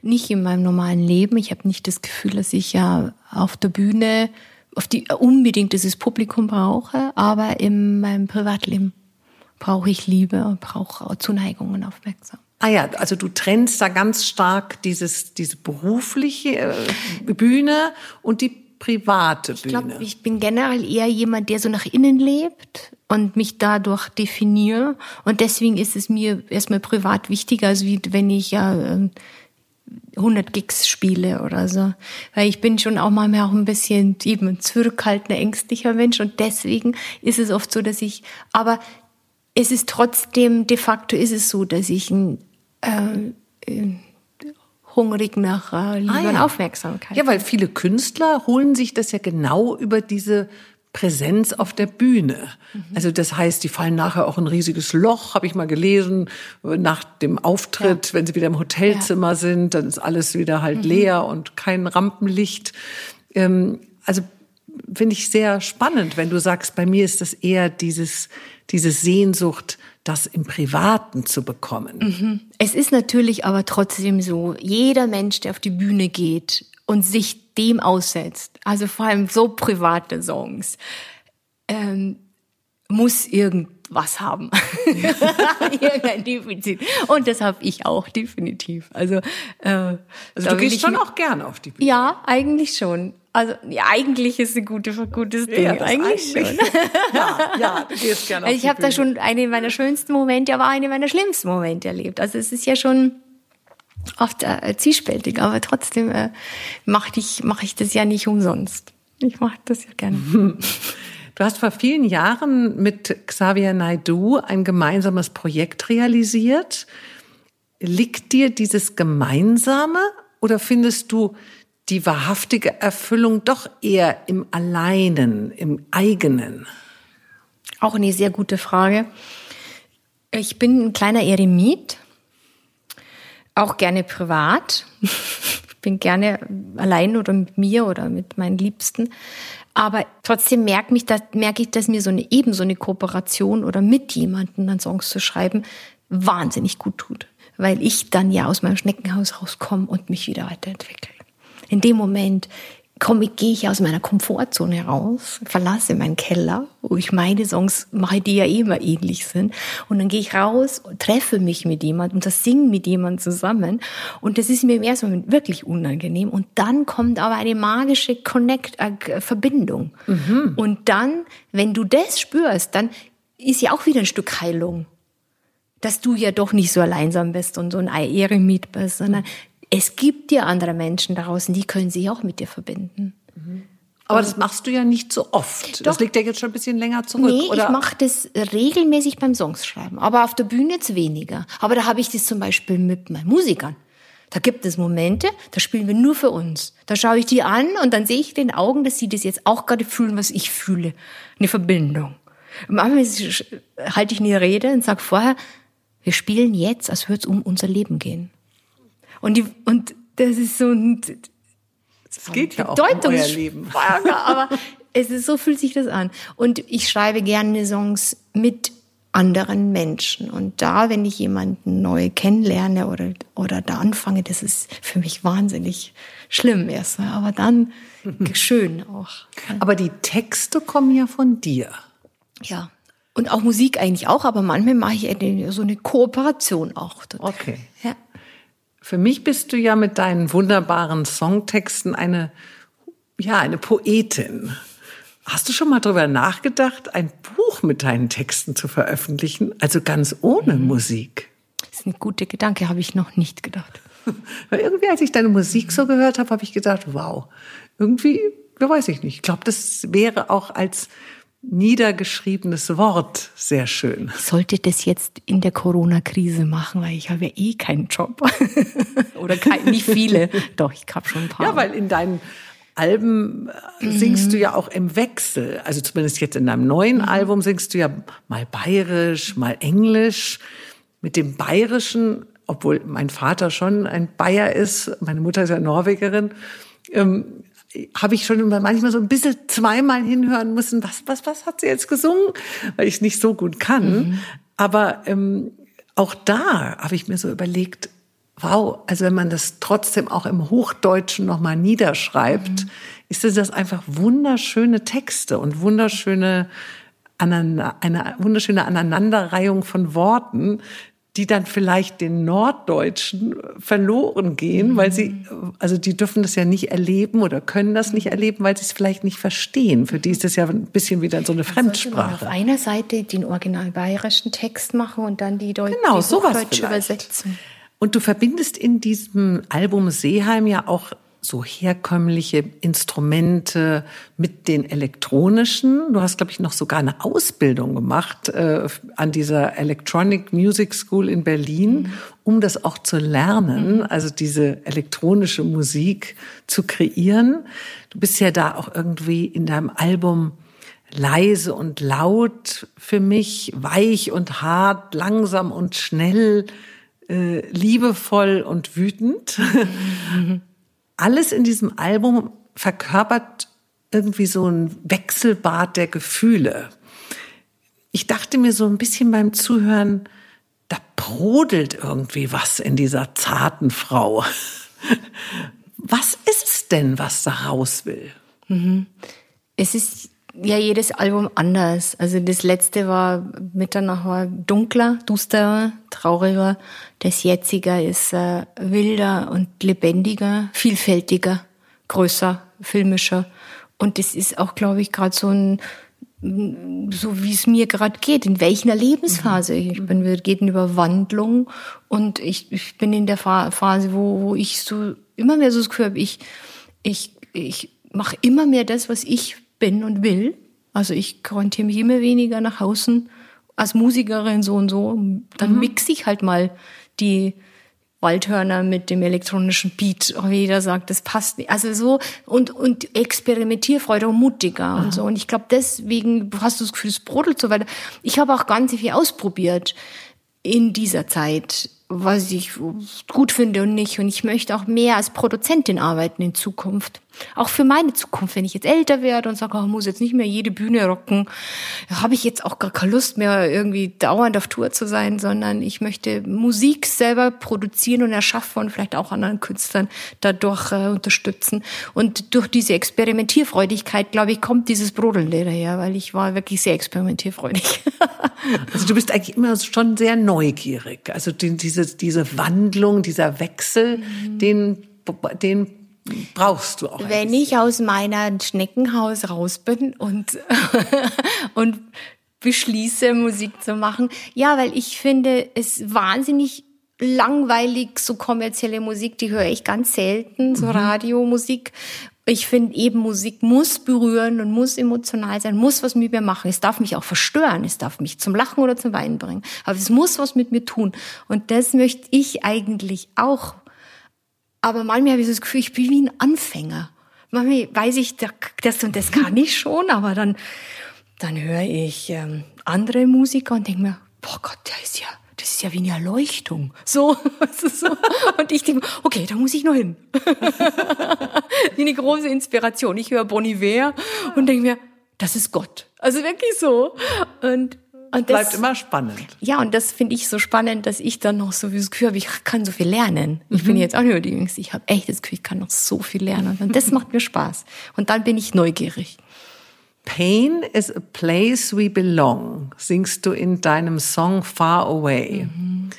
Nicht in meinem normalen Leben. Ich habe nicht das Gefühl, dass ich ja auf der Bühne auf die unbedingt dieses Publikum brauche, aber in meinem Privatleben brauche ich Liebe und brauche Zuneigung und Aufmerksamkeit. Ah ja, also du trennst da ganz stark dieses, diese berufliche äh, Bühne und die private Bühne. Ich glaube, ich bin generell eher jemand, der so nach innen lebt und mich dadurch definiere. Und deswegen ist es mir erstmal privat wichtiger, als wie wenn ich ja äh, 100 Gigs spiele oder so. Weil ich bin schon auch manchmal auch ein bisschen eben ein zurückhaltender, ängstlicher Mensch und deswegen ist es oft so, dass ich, aber es ist trotzdem, de facto ist es so, dass ich ein, äh, hungrig nach äh, Liebe ah, ja. und Aufmerksamkeit. Ja, weil viele Künstler holen sich das ja genau über diese Präsenz auf der Bühne. Mhm. Also das heißt, die fallen nachher auch ein riesiges Loch, habe ich mal gelesen, nach dem Auftritt, ja. wenn sie wieder im Hotelzimmer ja. sind, dann ist alles wieder halt mhm. leer und kein Rampenlicht. Ähm, also finde ich sehr spannend, wenn du sagst, bei mir ist das eher dieses, diese Sehnsucht, das im Privaten zu bekommen. Mhm. Es ist natürlich aber trotzdem so, jeder Mensch, der auf die Bühne geht und sich dem aussetzt, also vor allem so private Songs, ähm, muss irgendwas haben. Irgendein Defizit. Und das habe ich auch definitiv. Also, äh, also du gehst schon auch gerne auf die Bühne. Ja, eigentlich schon. Also ja, eigentlich ist ein gute, gutes Ding. Ja, eigentlich, eigentlich, schon. ja, ja, du gehst gerne also Ich habe da schon eine meiner schönsten Momente, aber eine meiner schlimmsten Momente erlebt. Also es ist ja schon oft äh, zwiespältig, aber trotzdem äh, mache ich, mach ich das ja nicht umsonst. Ich mache das ja gerne. Du hast vor vielen Jahren mit Xavier Naidu ein gemeinsames Projekt realisiert. Liegt dir dieses Gemeinsame oder findest du die wahrhaftige Erfüllung doch eher im Alleinen, im eigenen? Auch eine sehr gute Frage. Ich bin ein kleiner Eremit, auch gerne privat. Ich bin gerne allein oder mit mir oder mit meinen Liebsten. Aber trotzdem merke, mich, dass, merke ich, dass mir so eine, eben so eine Kooperation oder mit jemandem dann Songs zu schreiben wahnsinnig gut tut. Weil ich dann ja aus meinem Schneckenhaus rauskomme und mich wieder weiterentwickle in dem Moment komme, gehe ich aus meiner Komfortzone raus, verlasse meinen Keller, wo ich meine Songs mache, die ja immer ähnlich sind. Und dann gehe ich raus, treffe mich mit jemandem und das singe mit jemandem zusammen. Und das ist mir im ersten Moment wirklich unangenehm. Und dann kommt aber eine magische Connect, äh, Verbindung. Mhm. Und dann, wenn du das spürst, dann ist ja auch wieder ein Stück Heilung dass du ja doch nicht so alleinsam bist und so ein Eremit bist, sondern es gibt ja andere Menschen draußen, die können sich auch mit dir verbinden. Mhm. Aber das machst du ja nicht so oft. Doch. Das liegt ja jetzt schon ein bisschen länger zurück. Nee, oder? ich mache das regelmäßig beim Songschreiben, aber auf der Bühne jetzt weniger. Aber da habe ich das zum Beispiel mit meinen Musikern. Da gibt es Momente, da spielen wir nur für uns. Da schaue ich die an und dann sehe ich in den Augen, dass sie das jetzt auch gerade fühlen, was ich fühle. Eine Verbindung. Manchmal halte ich eine Rede und sage vorher, wir spielen jetzt, als würde es um unser Leben gehen. Und, die, und das ist so ein das geht ja auch um euer Leben. aber es ist, so fühlt sich das an. Und ich schreibe gerne Songs mit anderen Menschen. Und da, wenn ich jemanden neu kennenlerne oder, oder da anfange, das ist für mich wahnsinnig schlimm erst. Aber dann schön auch. Aber die Texte kommen ja von dir. Ja. Und auch Musik eigentlich auch, aber manchmal mache ich so eine Kooperation auch. Okay. Ja. Für mich bist du ja mit deinen wunderbaren Songtexten eine, ja, eine Poetin. Hast du schon mal darüber nachgedacht, ein Buch mit deinen Texten zu veröffentlichen? Also ganz ohne mhm. Musik? Das ist ein guter Gedanke, habe ich noch nicht gedacht. Weil irgendwie, als ich deine Musik so gehört habe, habe ich gedacht, wow, irgendwie, ja, weiß ich nicht. Ich glaube, das wäre auch als niedergeschriebenes Wort sehr schön. Ich sollte das jetzt in der Corona-Krise machen, weil ich habe ja eh keinen Job. Oder kein, nicht viele. Doch, ich habe schon ein paar. Ja, weil in deinen Alben äh, singst mhm. du ja auch im Wechsel. Also zumindest jetzt in deinem neuen mhm. Album singst du ja mal bayerisch, mal englisch. Mit dem bayerischen, obwohl mein Vater schon ein Bayer ist, meine Mutter ist ja Norwegerin, ähm, habe ich schon manchmal so ein bisschen zweimal hinhören müssen, was, was, was hat sie jetzt gesungen, weil ich es nicht so gut kann. Mhm. Aber ähm, auch da habe ich mir so überlegt, wow, also wenn man das trotzdem auch im Hochdeutschen nochmal niederschreibt, mhm. ist das einfach wunderschöne Texte und wunderschöne eine wunderschöne Aneinanderreihung von Worten, die dann vielleicht den Norddeutschen verloren gehen, mhm. weil sie, also die dürfen das ja nicht erleben oder können das nicht erleben, weil sie es vielleicht nicht verstehen. Für die ist das ja ein bisschen wieder so eine Fremdsprache. auf einer Seite den original bayerischen Text machen und dann die, Deu genau, die deutsche übersetzen. Und du verbindest in diesem Album Seeheim ja auch so herkömmliche Instrumente mit den elektronischen. Du hast, glaube ich, noch sogar eine Ausbildung gemacht äh, an dieser Electronic Music School in Berlin, mhm. um das auch zu lernen, mhm. also diese elektronische Musik zu kreieren. Du bist ja da auch irgendwie in deinem Album leise und laut für mich, weich und hart, langsam und schnell, äh, liebevoll und wütend. Mhm. Alles in diesem Album verkörpert irgendwie so ein Wechselbad der Gefühle. Ich dachte mir so ein bisschen beim Zuhören, da brodelt irgendwie was in dieser zarten Frau. Was ist es denn, was da raus will? Mhm. Es ist ja jedes Album anders. Also das letzte war Mitternacht war dunkler, dusterer, trauriger. Das jetzige ist äh, wilder und lebendiger, vielfältiger, größer, filmischer. Und das ist auch, glaube ich, gerade so ein so wie es mir gerade geht, in welcher Lebensphase. Mhm. Ich bin, wir gehen über Wandlung und ich, ich bin in der Phase, wo, wo ich so immer mehr so das Gefühl habe, ich, ich, ich mache immer mehr das, was ich bin und will. Also ich orientiere mich immer weniger nach außen als Musikerin so und so. Dann mhm. mixe ich halt mal die Waldhörner mit dem elektronischen Beat. Oh, jeder sagt, das passt nicht. Also so und und Experimentierfreude und mutiger Aha. und so. Und ich glaube, deswegen hast du das Gefühl, es brodelt so weiter. Ich habe auch ganz viel ausprobiert in dieser Zeit was ich gut finde und nicht. Und ich möchte auch mehr als Produzentin arbeiten in Zukunft. Auch für meine Zukunft, wenn ich jetzt älter werde und sage, oh, ich muss jetzt nicht mehr jede Bühne rocken, habe ich jetzt auch gar keine Lust mehr, irgendwie dauernd auf Tour zu sein, sondern ich möchte Musik selber produzieren und erschaffen und vielleicht auch anderen Künstlern dadurch äh, unterstützen. Und durch diese Experimentierfreudigkeit, glaube ich, kommt dieses Brodeln daher, weil ich war wirklich sehr experimentierfreudig. also du bist eigentlich immer schon sehr neugierig. Also diese diese, diese Wandlung, dieser Wechsel, mhm. den, den brauchst du auch. Wenn ich aus meiner Schneckenhaus raus bin und, und beschließe, Musik zu machen. Ja, weil ich finde es wahnsinnig langweilig, so kommerzielle Musik, die höre ich ganz selten, so mhm. Radiomusik, ich finde eben Musik muss berühren und muss emotional sein, muss was mit mir machen. Es darf mich auch verstören, es darf mich zum Lachen oder zum Weinen bringen, aber es muss was mit mir tun. Und das möchte ich eigentlich auch. Aber manchmal habe ich so das Gefühl, ich bin wie ein Anfänger. Manchmal weiß ich, das und das kann ich schon, aber dann, dann höre ich ähm, andere Musiker und denke mir, boah Gott, der ist ja das ist ja wie eine Erleuchtung. So, so. Und ich denke, okay, da muss ich noch hin. wie eine große Inspiration. Ich höre Bon Iver und denke mir, das ist Gott. Also wirklich so. Und das bleibt immer spannend. Ja, und das finde ich so spannend, dass ich dann noch so wie das Gefühl habe, ich kann so viel lernen. Ich mhm. bin jetzt auch nicht mehr die Jüngste. Ich habe echt das Gefühl, ich kann noch so viel lernen. Und das macht mir Spaß. Und dann bin ich neugierig. Pain is a place we belong, singst du in deinem Song Far Away. Mhm.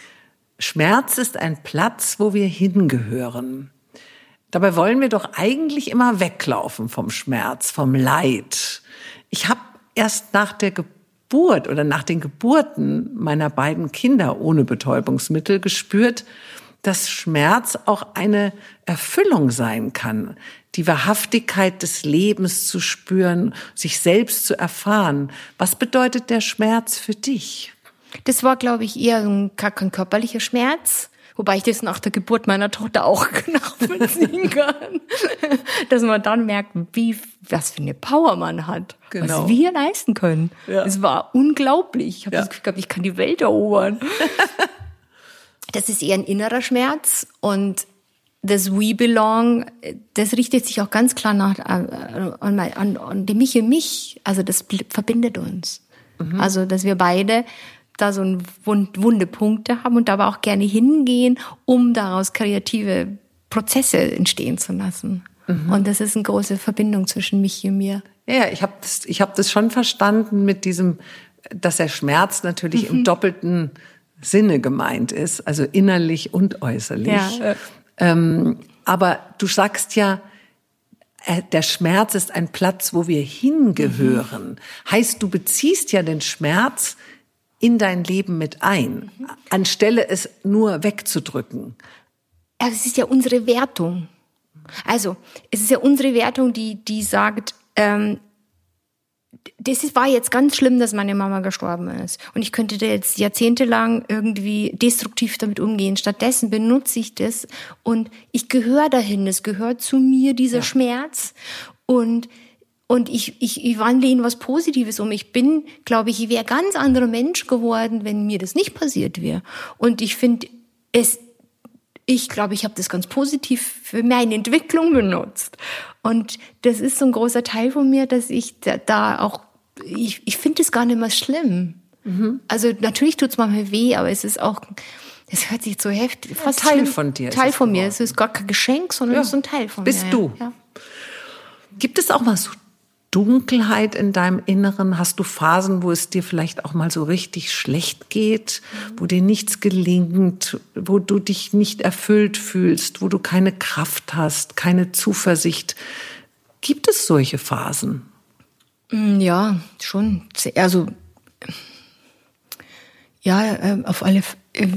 Schmerz ist ein Platz, wo wir hingehören. Dabei wollen wir doch eigentlich immer weglaufen vom Schmerz, vom Leid. Ich habe erst nach der Geburt oder nach den Geburten meiner beiden Kinder ohne Betäubungsmittel gespürt, dass Schmerz auch eine Erfüllung sein kann, die Wahrhaftigkeit des Lebens zu spüren, sich selbst zu erfahren. Was bedeutet der Schmerz für dich? Das war, glaube ich, eher kein körperlicher Schmerz, wobei ich das nach der Geburt meiner Tochter auch nachvollziehen kann, dass man dann merkt, wie was für eine Power man hat, genau. was wir leisten können. Ja. Es war unglaublich. Ich habe ja. das Gefühl gehabt, ich kann die Welt erobern. Das ist eher ein innerer Schmerz und das We Belong, das richtet sich auch ganz klar nach, äh, an, an, an die mich und mich. Also das verbindet uns. Mhm. Also, dass wir beide da so ein wunde Punkte haben und aber auch gerne hingehen, um daraus kreative Prozesse entstehen zu lassen. Mhm. Und das ist eine große Verbindung zwischen mich und mir. Ja, ich habe das, ich hab das schon verstanden mit diesem, dass der Schmerz natürlich mhm. im doppelten Sinne gemeint ist, also innerlich und äußerlich. Ja. Ähm, aber du sagst ja, äh, der Schmerz ist ein Platz, wo wir hingehören. Mhm. Heißt, du beziehst ja den Schmerz in dein Leben mit ein, anstelle es nur wegzudrücken. Es ist ja unsere Wertung. Also es ist ja unsere Wertung, die, die sagt, ähm, das war jetzt ganz schlimm, dass meine Mama gestorben ist. Und ich könnte da jetzt jahrzehntelang irgendwie destruktiv damit umgehen. Stattdessen benutze ich das und ich gehöre dahin. Es gehört zu mir, dieser ja. Schmerz. Und, und ich, ich, ich wandle in was Positives um. Ich bin, glaube ich, ich wäre ganz anderer Mensch geworden, wenn mir das nicht passiert wäre. Und ich finde, es, ich glaube, ich habe das ganz positiv für meine Entwicklung benutzt. Und das ist so ein großer Teil von mir, dass ich da, da auch, ich, ich finde es gar nicht mehr schlimm. Mhm. Also natürlich tut es manchmal weh, aber es ist auch, es hört sich so heftig, fast Teil schlimm. von dir. Teil von mir. Es ist gar kein Geschenk, sondern ja. es ist ein Teil von Bist mir. Bist du. Ja. Gibt es auch mal so Dunkelheit in deinem Inneren? Hast du Phasen, wo es dir vielleicht auch mal so richtig schlecht geht, wo dir nichts gelingt, wo du dich nicht erfüllt fühlst, wo du keine Kraft hast, keine Zuversicht? Gibt es solche Phasen? Mm, ja, schon. Also ja, ähm, auf alle. Äh,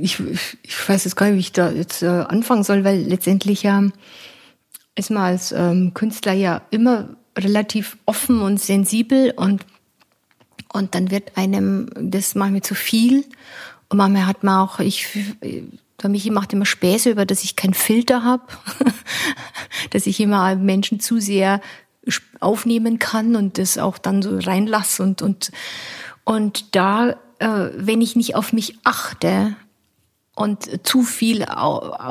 ich, ich weiß jetzt gar nicht, wie ich da jetzt äh, anfangen soll, weil letztendlich ja ist man als ähm, Künstler ja immer relativ offen und sensibel und und dann wird einem das manchmal zu viel. Und manchmal hat man auch ich für mich macht immer Späße über, dass ich keinen Filter habe, dass ich immer Menschen zu sehr aufnehmen kann und das auch dann so reinlasse und und und da äh, wenn ich nicht auf mich achte, und zu viel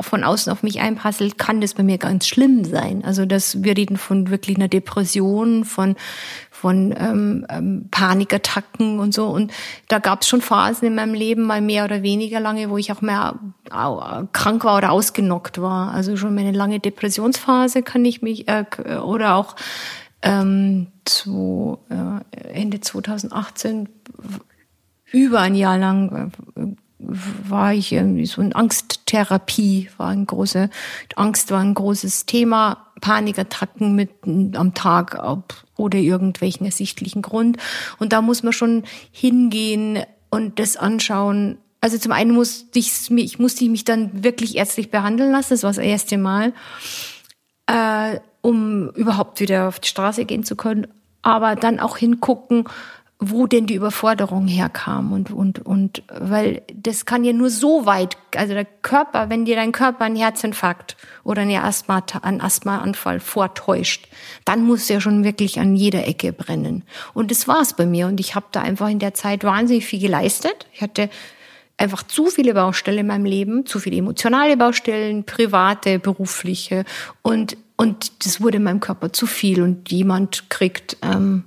von außen auf mich einprasselt, kann das bei mir ganz schlimm sein. Also das, wir reden von wirklich einer Depression, von von ähm, ähm, Panikattacken und so. Und da gab es schon Phasen in meinem Leben, mal mehr oder weniger lange, wo ich auch mehr krank war oder ausgenockt war. Also schon meine lange Depressionsphase kann ich mich äh, oder auch ähm, zu, äh, Ende 2018 über ein Jahr lang war ich irgendwie so in Angsttherapie, war ein große, Angst war ein großes Thema, Panikattacken mit am Tag oder irgendwelchen ersichtlichen Grund. Und da muss man schon hingehen und das anschauen. Also zum einen musste ich, ich musste mich dann wirklich ärztlich behandeln lassen, das war das erste Mal, äh, um überhaupt wieder auf die Straße gehen zu können. Aber dann auch hingucken, wo denn die Überforderung herkam. Und und und weil das kann ja nur so weit also der Körper wenn dir dein Körper einen Herzinfarkt oder eine Asthma einen Asthmaanfall vortäuscht dann muss ja schon wirklich an jeder Ecke brennen. Und das war's bei mir. Und ich habe da einfach in der Zeit wahnsinnig viel geleistet. Ich hatte einfach zu viele Baustellen in meinem Leben zu viele emotionale Baustellen private berufliche. Und und das wurde meinem Körper zu viel. Und jemand kriegt ähm,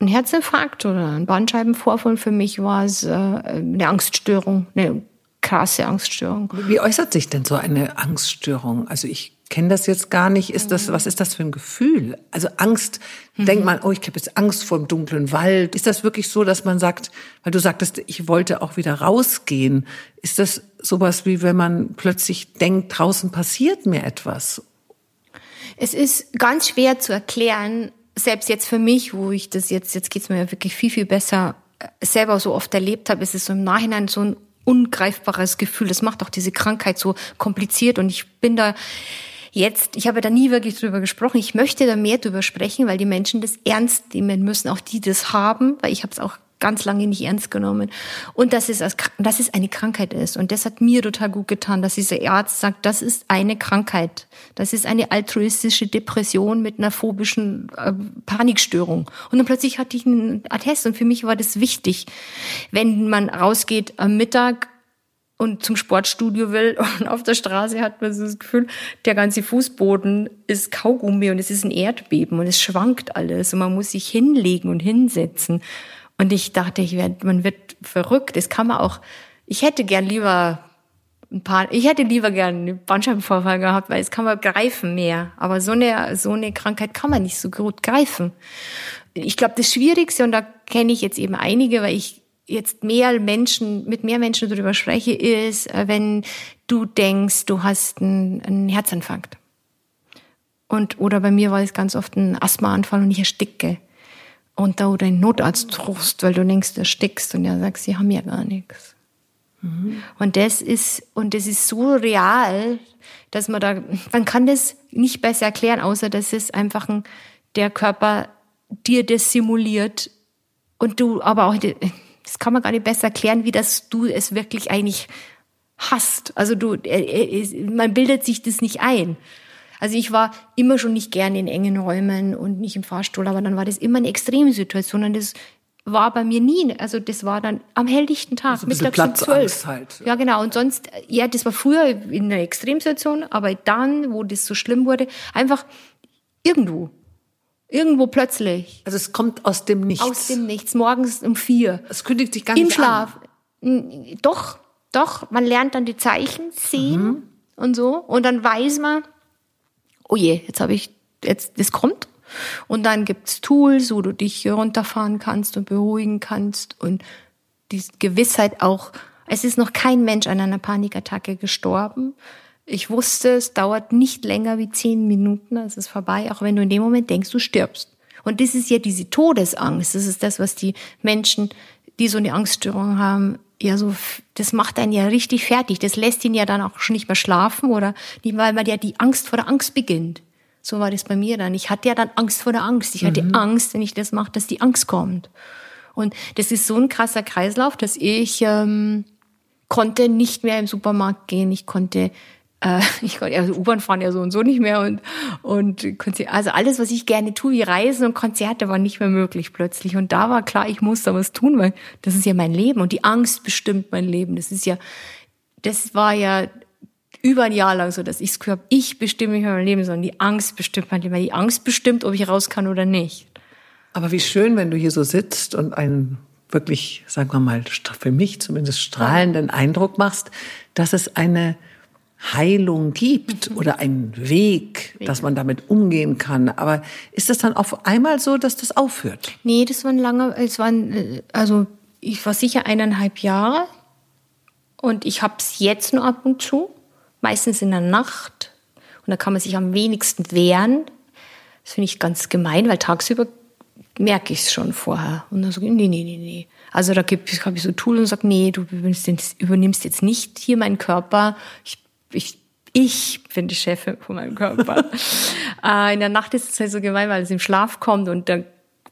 ein Herzinfarkt oder ein Bandscheibenvorfall. Für mich war es äh, eine Angststörung, eine krasse Angststörung. Wie äußert sich denn so eine Angststörung? Also ich kenne das jetzt gar nicht. Ist das, was ist das für ein Gefühl? Also Angst, mhm. denkt man, oh, ich habe jetzt Angst vor dem dunklen Wald. Ist das wirklich so, dass man sagt, weil du sagtest, ich wollte auch wieder rausgehen. Ist das sowas wie, wenn man plötzlich denkt, draußen passiert mir etwas? Es ist ganz schwer zu erklären, selbst jetzt für mich, wo ich das jetzt, jetzt geht's mir ja wirklich viel, viel besser, äh, selber so oft erlebt habe, ist es so im Nachhinein so ein ungreifbares Gefühl. Das macht auch diese Krankheit so kompliziert und ich bin da jetzt, ich habe da nie wirklich drüber gesprochen. Ich möchte da mehr drüber sprechen, weil die Menschen das ernst nehmen müssen, auch die das haben, weil ich habe es auch ganz lange nicht ernst genommen. Und dass es, als, dass es eine Krankheit ist. Und das hat mir total gut getan, dass dieser Arzt sagt, das ist eine Krankheit. Das ist eine altruistische Depression mit einer phobischen äh, Panikstörung. Und dann plötzlich hatte ich einen Attest. Und für mich war das wichtig. Wenn man rausgeht am Mittag und zum Sportstudio will und auf der Straße hat man so das Gefühl, der ganze Fußboden ist Kaugummi und es ist ein Erdbeben und es schwankt alles und man muss sich hinlegen und hinsetzen. Und ich dachte, ich werd, man wird verrückt. Das kann man auch. Ich hätte gern lieber ein paar, ich hätte lieber gern einen Bandscheibenvorfall gehabt, weil es kann man greifen mehr. Aber so eine, so eine Krankheit kann man nicht so gut greifen. Ich glaube, das Schwierigste, und da kenne ich jetzt eben einige, weil ich jetzt mehr Menschen, mit mehr Menschen darüber spreche, ist, äh, wenn du denkst, du hast einen, einen Herzinfarkt. Und, oder bei mir war es ganz oft ein Asthmaanfall und ich ersticke. Und da du den Notarzt rufst, weil du denkst, du erstickst und er sagt, sie haben ja gar nichts. Mhm. Und das ist, und das ist so real, dass man da, man kann das nicht besser erklären, außer dass es einfach ein, der Körper dir das simuliert und du aber auch, das kann man gar nicht besser erklären, wie dass du es wirklich eigentlich hast. Also du, man bildet sich das nicht ein. Also ich war immer schon nicht gerne in engen Räumen und nicht im Fahrstuhl, aber dann war das immer eine Extremsituation und das war bei mir nie, also das war dann am helllichten Tag, also mittags um zwölf. Halt. Ja, genau. Und sonst, ja, das war früher in einer Extremsituation, aber dann, wo das so schlimm wurde, einfach irgendwo. Irgendwo plötzlich. Also es kommt aus dem Nichts. Aus dem Nichts. Morgens um vier. Es kündigt sich gar nicht Im Schlaf. An. Doch, doch. Man lernt dann die Zeichen sehen mhm. und so. Und dann weiß man, oh je, jetzt habe ich, jetzt, das kommt. Und dann gibt's Tools, wo du dich runterfahren kannst und beruhigen kannst und die Gewissheit auch, es ist noch kein Mensch an einer Panikattacke gestorben. Ich wusste, es dauert nicht länger wie zehn Minuten, es ist vorbei, auch wenn du in dem Moment denkst, du stirbst. Und das ist ja diese Todesangst. Das ist das, was die Menschen, die so eine Angststörung haben, ja so, das macht einen ja richtig fertig. Das lässt ihn ja dann auch schon nicht mehr schlafen oder nicht, weil man ja die Angst vor der Angst beginnt. So war das bei mir dann. Ich hatte ja dann Angst vor der Angst. Ich hatte mhm. Angst, wenn ich das mache, dass die Angst kommt. Und das ist so ein krasser Kreislauf, dass ich ähm, konnte nicht mehr im Supermarkt gehen. Ich konnte äh, ich konnte also U-Bahn fahren ja so und so nicht mehr und und also alles was ich gerne tue wie Reisen und Konzerte war nicht mehr möglich plötzlich und da war klar ich muss da was tun weil das ist ja mein Leben und die Angst bestimmt mein Leben das ist ja das war ja über ein Jahr lang so, dass ich es gehört ich bestimme nicht mehr mein Leben, sondern die Angst bestimmt mein Leben. Die Angst bestimmt, ob ich raus kann oder nicht. Aber wie schön, wenn du hier so sitzt und einen wirklich, sagen wir mal, für mich zumindest strahlenden Eindruck machst, dass es eine Heilung gibt mhm. oder einen Weg, Weg, dass man damit umgehen kann. Aber ist das dann auf einmal so, dass das aufhört? Nee, das waren lange, es waren, also ich war sicher eineinhalb Jahre und ich habe es jetzt nur ab und zu meistens in der Nacht. Und da kann man sich am wenigsten wehren. Das finde ich ganz gemein, weil tagsüber merke ich es schon vorher. Und dann sage ich, nee, nee, nee, nee. Also da habe ich so Tool und sage, nee, du übernimmst jetzt nicht hier meinen Körper. Ich, ich, ich bin die Chefin von meinem Körper. äh, in der Nacht ist es halt so gemein, weil es im Schlaf kommt und da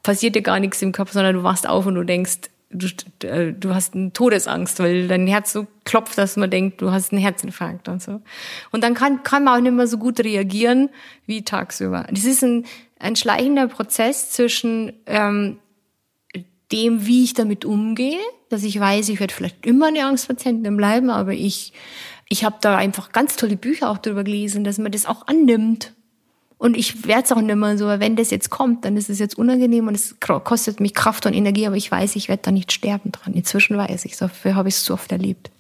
passiert dir gar nichts im Körper, sondern du wachst auf und du denkst, du, äh, du hast eine Todesangst, weil dein Herz so klopft, dass man denkt, du hast einen Herzinfarkt und so. Und dann kann, kann man auch nicht mehr so gut reagieren wie tagsüber. Das ist ein, ein schleichender Prozess zwischen ähm, dem, wie ich damit umgehe, dass ich weiß, ich werde vielleicht immer eine Angstpatientin bleiben, aber ich, ich habe da einfach ganz tolle Bücher auch darüber gelesen, dass man das auch annimmt und ich werde es auch nicht mehr so, wenn das jetzt kommt, dann ist es jetzt unangenehm und es kostet mich Kraft und Energie, aber ich weiß, ich werde da nicht sterben dran. Inzwischen weiß ich dafür habe ich es so oft erlebt.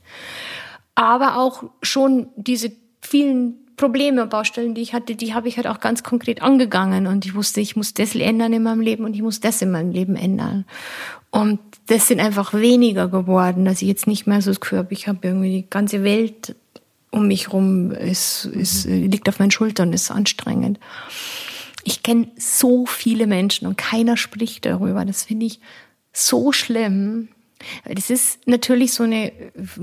Aber auch schon diese vielen Probleme Baustellen, die ich hatte, die habe ich halt auch ganz konkret angegangen und ich wusste, ich muss das ändern in meinem Leben und ich muss das in meinem Leben ändern. Und das sind einfach weniger geworden, dass ich jetzt nicht mehr so das Gefühl habe, ich habe irgendwie die ganze Welt um mich rum ist, ist, liegt auf meinen Schultern, ist anstrengend. Ich kenne so viele Menschen und keiner spricht darüber. Das finde ich so schlimm. Das ist natürlich so eine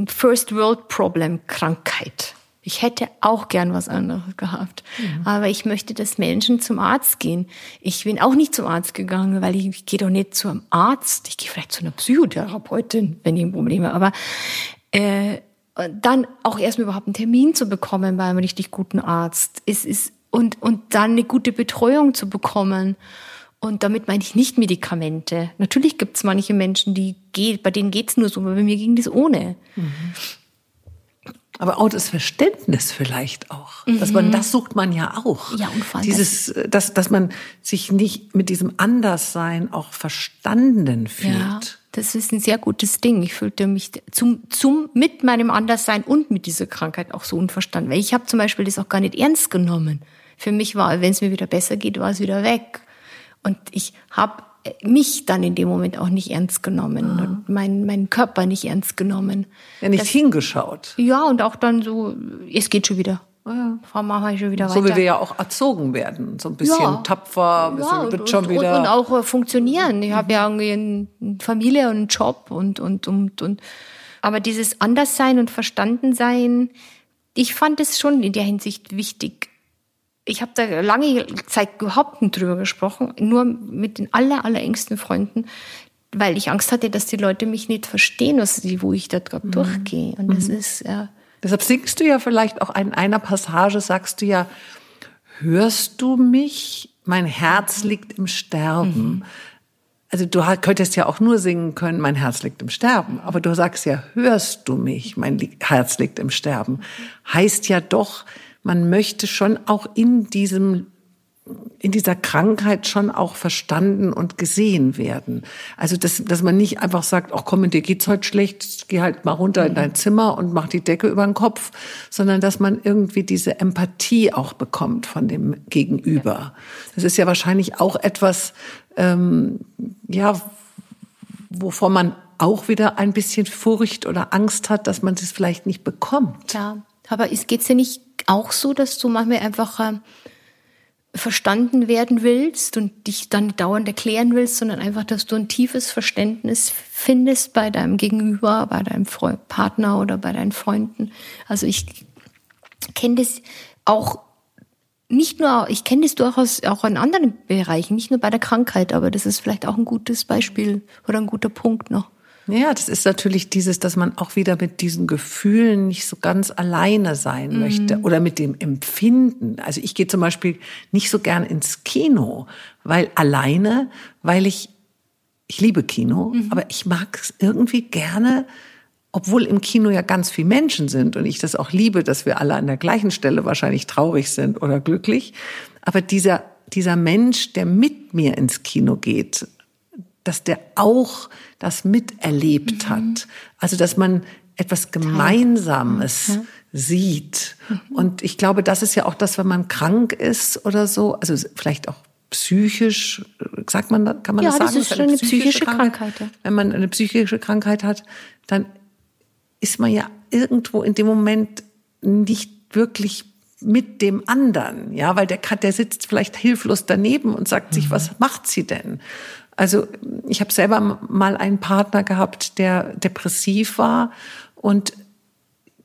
First World Problem Krankheit. Ich hätte auch gern was anderes gehabt. Mhm. Aber ich möchte, dass Menschen zum Arzt gehen. Ich bin auch nicht zum Arzt gegangen, weil ich, ich gehe doch nicht zum Arzt. Ich gehe vielleicht zu einer Psychotherapeutin, wenn ich ein Problem habe. Aber äh, dann auch erstmal überhaupt einen Termin zu bekommen bei einem richtig guten Arzt. Es ist, und, und dann eine gute Betreuung zu bekommen. Und damit meine ich nicht Medikamente. Natürlich gibt es manche Menschen, die geht, bei denen geht's nur so, aber bei mir ging das ohne. Mhm. Aber auch das Verständnis vielleicht auch. Mhm. Dass man, das sucht man ja auch. Ja, und Dieses, dass, dass man sich nicht mit diesem Anderssein auch verstanden fühlt. Ja. Das ist ein sehr gutes Ding. Ich fühlte mich zum, zum, mit meinem Anderssein und mit dieser Krankheit auch so unverstanden. Weil ich habe zum Beispiel das auch gar nicht ernst genommen. Für mich war, wenn es mir wieder besser geht, war es wieder weg. Und ich habe mich dann in dem Moment auch nicht ernst genommen ah. und meinen mein Körper nicht ernst genommen. Ja, nicht das, hingeschaut. Ja, und auch dann so, es geht schon wieder. ja. Frau Mama ich schon wieder so weiter. So wie wir ja auch erzogen werden, so ein bisschen ja. tapfer, ein bisschen ja, wird schon wieder und, und auch äh, funktionieren. Ich habe ja irgendwie eine Familie und einen Job und und und und aber dieses Anderssein und Verstandensein, ich fand es schon in der Hinsicht wichtig. Ich habe da lange Zeit überhaupt nicht drüber gesprochen, nur mit den aller, allerengsten Freunden, weil ich Angst hatte, dass die Leute mich nicht verstehen, was, wo ich da gerade mhm. durchgehe. Und das mhm. ist ja. Deshalb singst du ja vielleicht auch in einer Passage, sagst du ja, hörst du mich? Mein Herz liegt im Sterben. Mhm. Also du könntest ja auch nur singen können, mein Herz liegt im Sterben. Aber du sagst ja, hörst du mich? Mein Herz liegt im Sterben. Heißt ja doch, man möchte schon auch in diesem in dieser Krankheit schon auch verstanden und gesehen werden. Also dass, dass man nicht einfach sagt, ach komm, dir geht's heute schlecht, geh halt mal runter in dein Zimmer und mach die Decke über den Kopf, sondern dass man irgendwie diese Empathie auch bekommt von dem Gegenüber. Das ist ja wahrscheinlich auch etwas, ähm, ja, wovor man auch wieder ein bisschen Furcht oder Angst hat, dass man das vielleicht nicht bekommt. Ja, aber es geht's dir nicht auch so, dass du manchmal einfach äh, verstanden werden willst und dich dann dauernd erklären willst, sondern einfach, dass du ein tiefes Verständnis findest bei deinem Gegenüber, bei deinem Freund, Partner oder bei deinen Freunden. Also ich kenne das auch nicht nur, ich kenne das durchaus auch in anderen Bereichen, nicht nur bei der Krankheit, aber das ist vielleicht auch ein gutes Beispiel oder ein guter Punkt noch. Ja, das ist natürlich dieses, dass man auch wieder mit diesen Gefühlen nicht so ganz alleine sein mhm. möchte oder mit dem Empfinden. Also ich gehe zum Beispiel nicht so gern ins Kino, weil alleine, weil ich, ich liebe Kino, mhm. aber ich mag es irgendwie gerne, obwohl im Kino ja ganz viele Menschen sind und ich das auch liebe, dass wir alle an der gleichen Stelle wahrscheinlich traurig sind oder glücklich. Aber dieser, dieser Mensch, der mit mir ins Kino geht, dass der auch das miterlebt mhm. hat. Also, dass man etwas Gemeinsames ja. sieht. Mhm. Und ich glaube, das ist ja auch das, wenn man krank ist oder so, also vielleicht auch psychisch, sagt man, kann man ja, das sagen? Ja, das ist eine psychische, psychische Krankheit. Krankheit. Wenn man eine psychische Krankheit hat, dann ist man ja irgendwo in dem Moment nicht wirklich mit dem anderen, ja, weil der der sitzt vielleicht hilflos daneben und sagt sich, mhm. was macht sie denn? Also ich habe selber mal einen Partner gehabt, der depressiv war und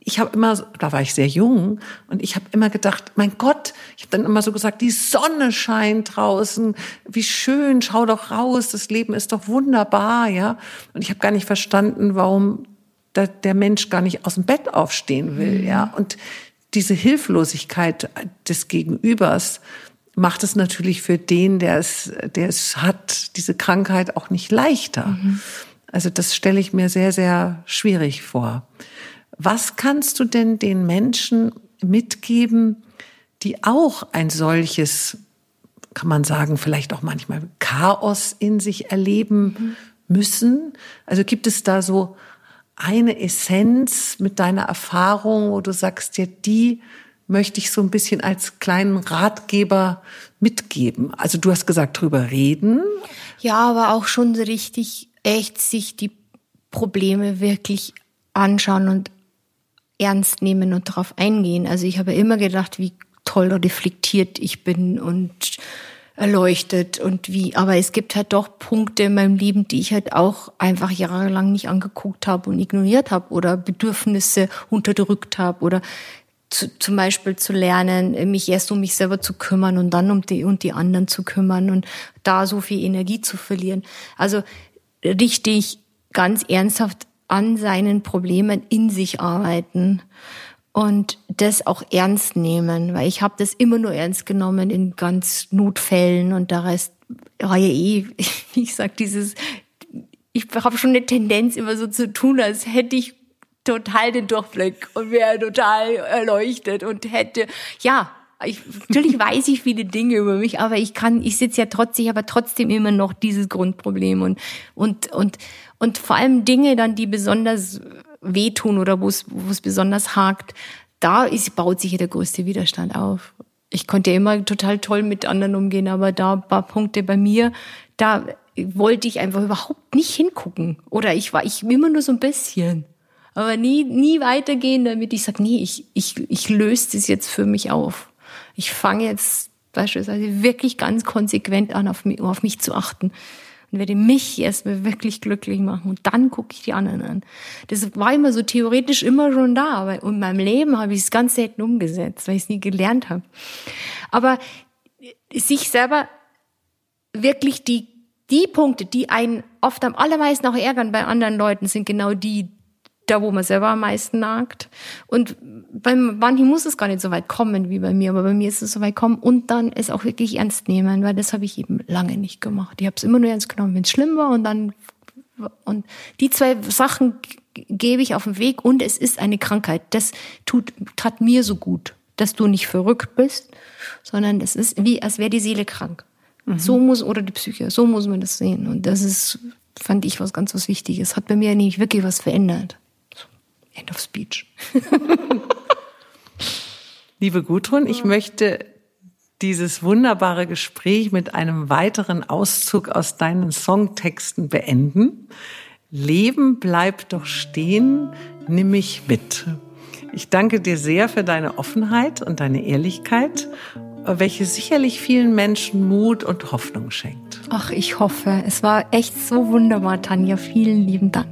ich habe immer, da war ich sehr jung und ich habe immer gedacht, mein Gott, ich habe dann immer so gesagt, die Sonne scheint draußen, wie schön, schau doch raus, das Leben ist doch wunderbar, ja. Und ich habe gar nicht verstanden, warum da der Mensch gar nicht aus dem Bett aufstehen will, mhm. ja. Und diese Hilflosigkeit des Gegenübers, macht es natürlich für den, der es, der es hat, diese Krankheit auch nicht leichter. Mhm. Also das stelle ich mir sehr, sehr schwierig vor. Was kannst du denn den Menschen mitgeben, die auch ein solches, kann man sagen, vielleicht auch manchmal Chaos in sich erleben mhm. müssen? Also gibt es da so eine Essenz mit deiner Erfahrung, wo du sagst, ja, die möchte ich so ein bisschen als kleinen Ratgeber mitgeben. Also du hast gesagt, drüber reden. Ja, aber auch schon richtig echt sich die Probleme wirklich anschauen und ernst nehmen und darauf eingehen. Also ich habe immer gedacht, wie toll reflektiert ich bin und erleuchtet und wie, aber es gibt halt doch Punkte in meinem Leben, die ich halt auch einfach jahrelang nicht angeguckt habe und ignoriert habe oder Bedürfnisse unterdrückt habe oder zu, zum Beispiel zu lernen, mich erst um mich selber zu kümmern und dann um die und die anderen zu kümmern und da so viel Energie zu verlieren. Also richtig ganz ernsthaft an seinen Problemen in sich arbeiten und das auch ernst nehmen, weil ich habe das immer nur ernst genommen in ganz Notfällen und da Rest war ja eh, ich sag dieses, ich habe schon eine Tendenz immer so zu tun, als hätte ich total den Durchblick und wäre total erleuchtet und hätte, ja, ich, natürlich weiß ich viele Dinge über mich, aber ich kann, ich sitze ja trotzdem, aber trotzdem immer noch dieses Grundproblem und, und, und, und vor allem Dinge dann, die besonders wehtun oder wo es, wo es besonders hakt, da ist, baut sich ja der größte Widerstand auf. Ich konnte ja immer total toll mit anderen umgehen, aber da paar Punkte bei mir, da wollte ich einfach überhaupt nicht hingucken. Oder ich war, ich immer nur so ein bisschen. Aber nie, nie weitergehen, damit ich sage, nee, ich, ich, ich löse das jetzt für mich auf. Ich fange jetzt beispielsweise wirklich ganz konsequent an, auf mich, auf mich zu achten und werde mich erstmal wirklich glücklich machen und dann gucke ich die anderen an. Das war immer so theoretisch immer schon da, aber in meinem Leben habe ich es ganz selten umgesetzt, weil ich es nie gelernt habe. Aber sich selber wirklich die die Punkte, die einen oft am allermeisten auch ärgern bei anderen Leuten, sind genau die, da wo man selber am meisten nagt. Und bei manchen muss es gar nicht so weit kommen wie bei mir, aber bei mir ist es so weit kommen und dann es auch wirklich ernst nehmen, weil das habe ich eben lange nicht gemacht. Ich habe es immer nur ernst genommen, wenn es schlimm war und dann und die zwei Sachen gebe ich auf den Weg und es ist eine Krankheit. Das tut tat mir so gut, dass du nicht verrückt bist, sondern es ist wie als wäre die Seele krank. Mhm. So muss oder die Psyche, so muss man das sehen und das ist fand ich was ganz was Wichtiges. Hat bei mir nämlich wirklich was verändert. End of Speech. Liebe Gudrun, ich möchte dieses wunderbare Gespräch mit einem weiteren Auszug aus deinen Songtexten beenden. Leben bleibt doch stehen, nimm mich mit. Ich danke dir sehr für deine Offenheit und deine Ehrlichkeit, welche sicherlich vielen Menschen Mut und Hoffnung schenkt. Ach, ich hoffe. Es war echt so wunderbar, Tanja. Vielen lieben Dank.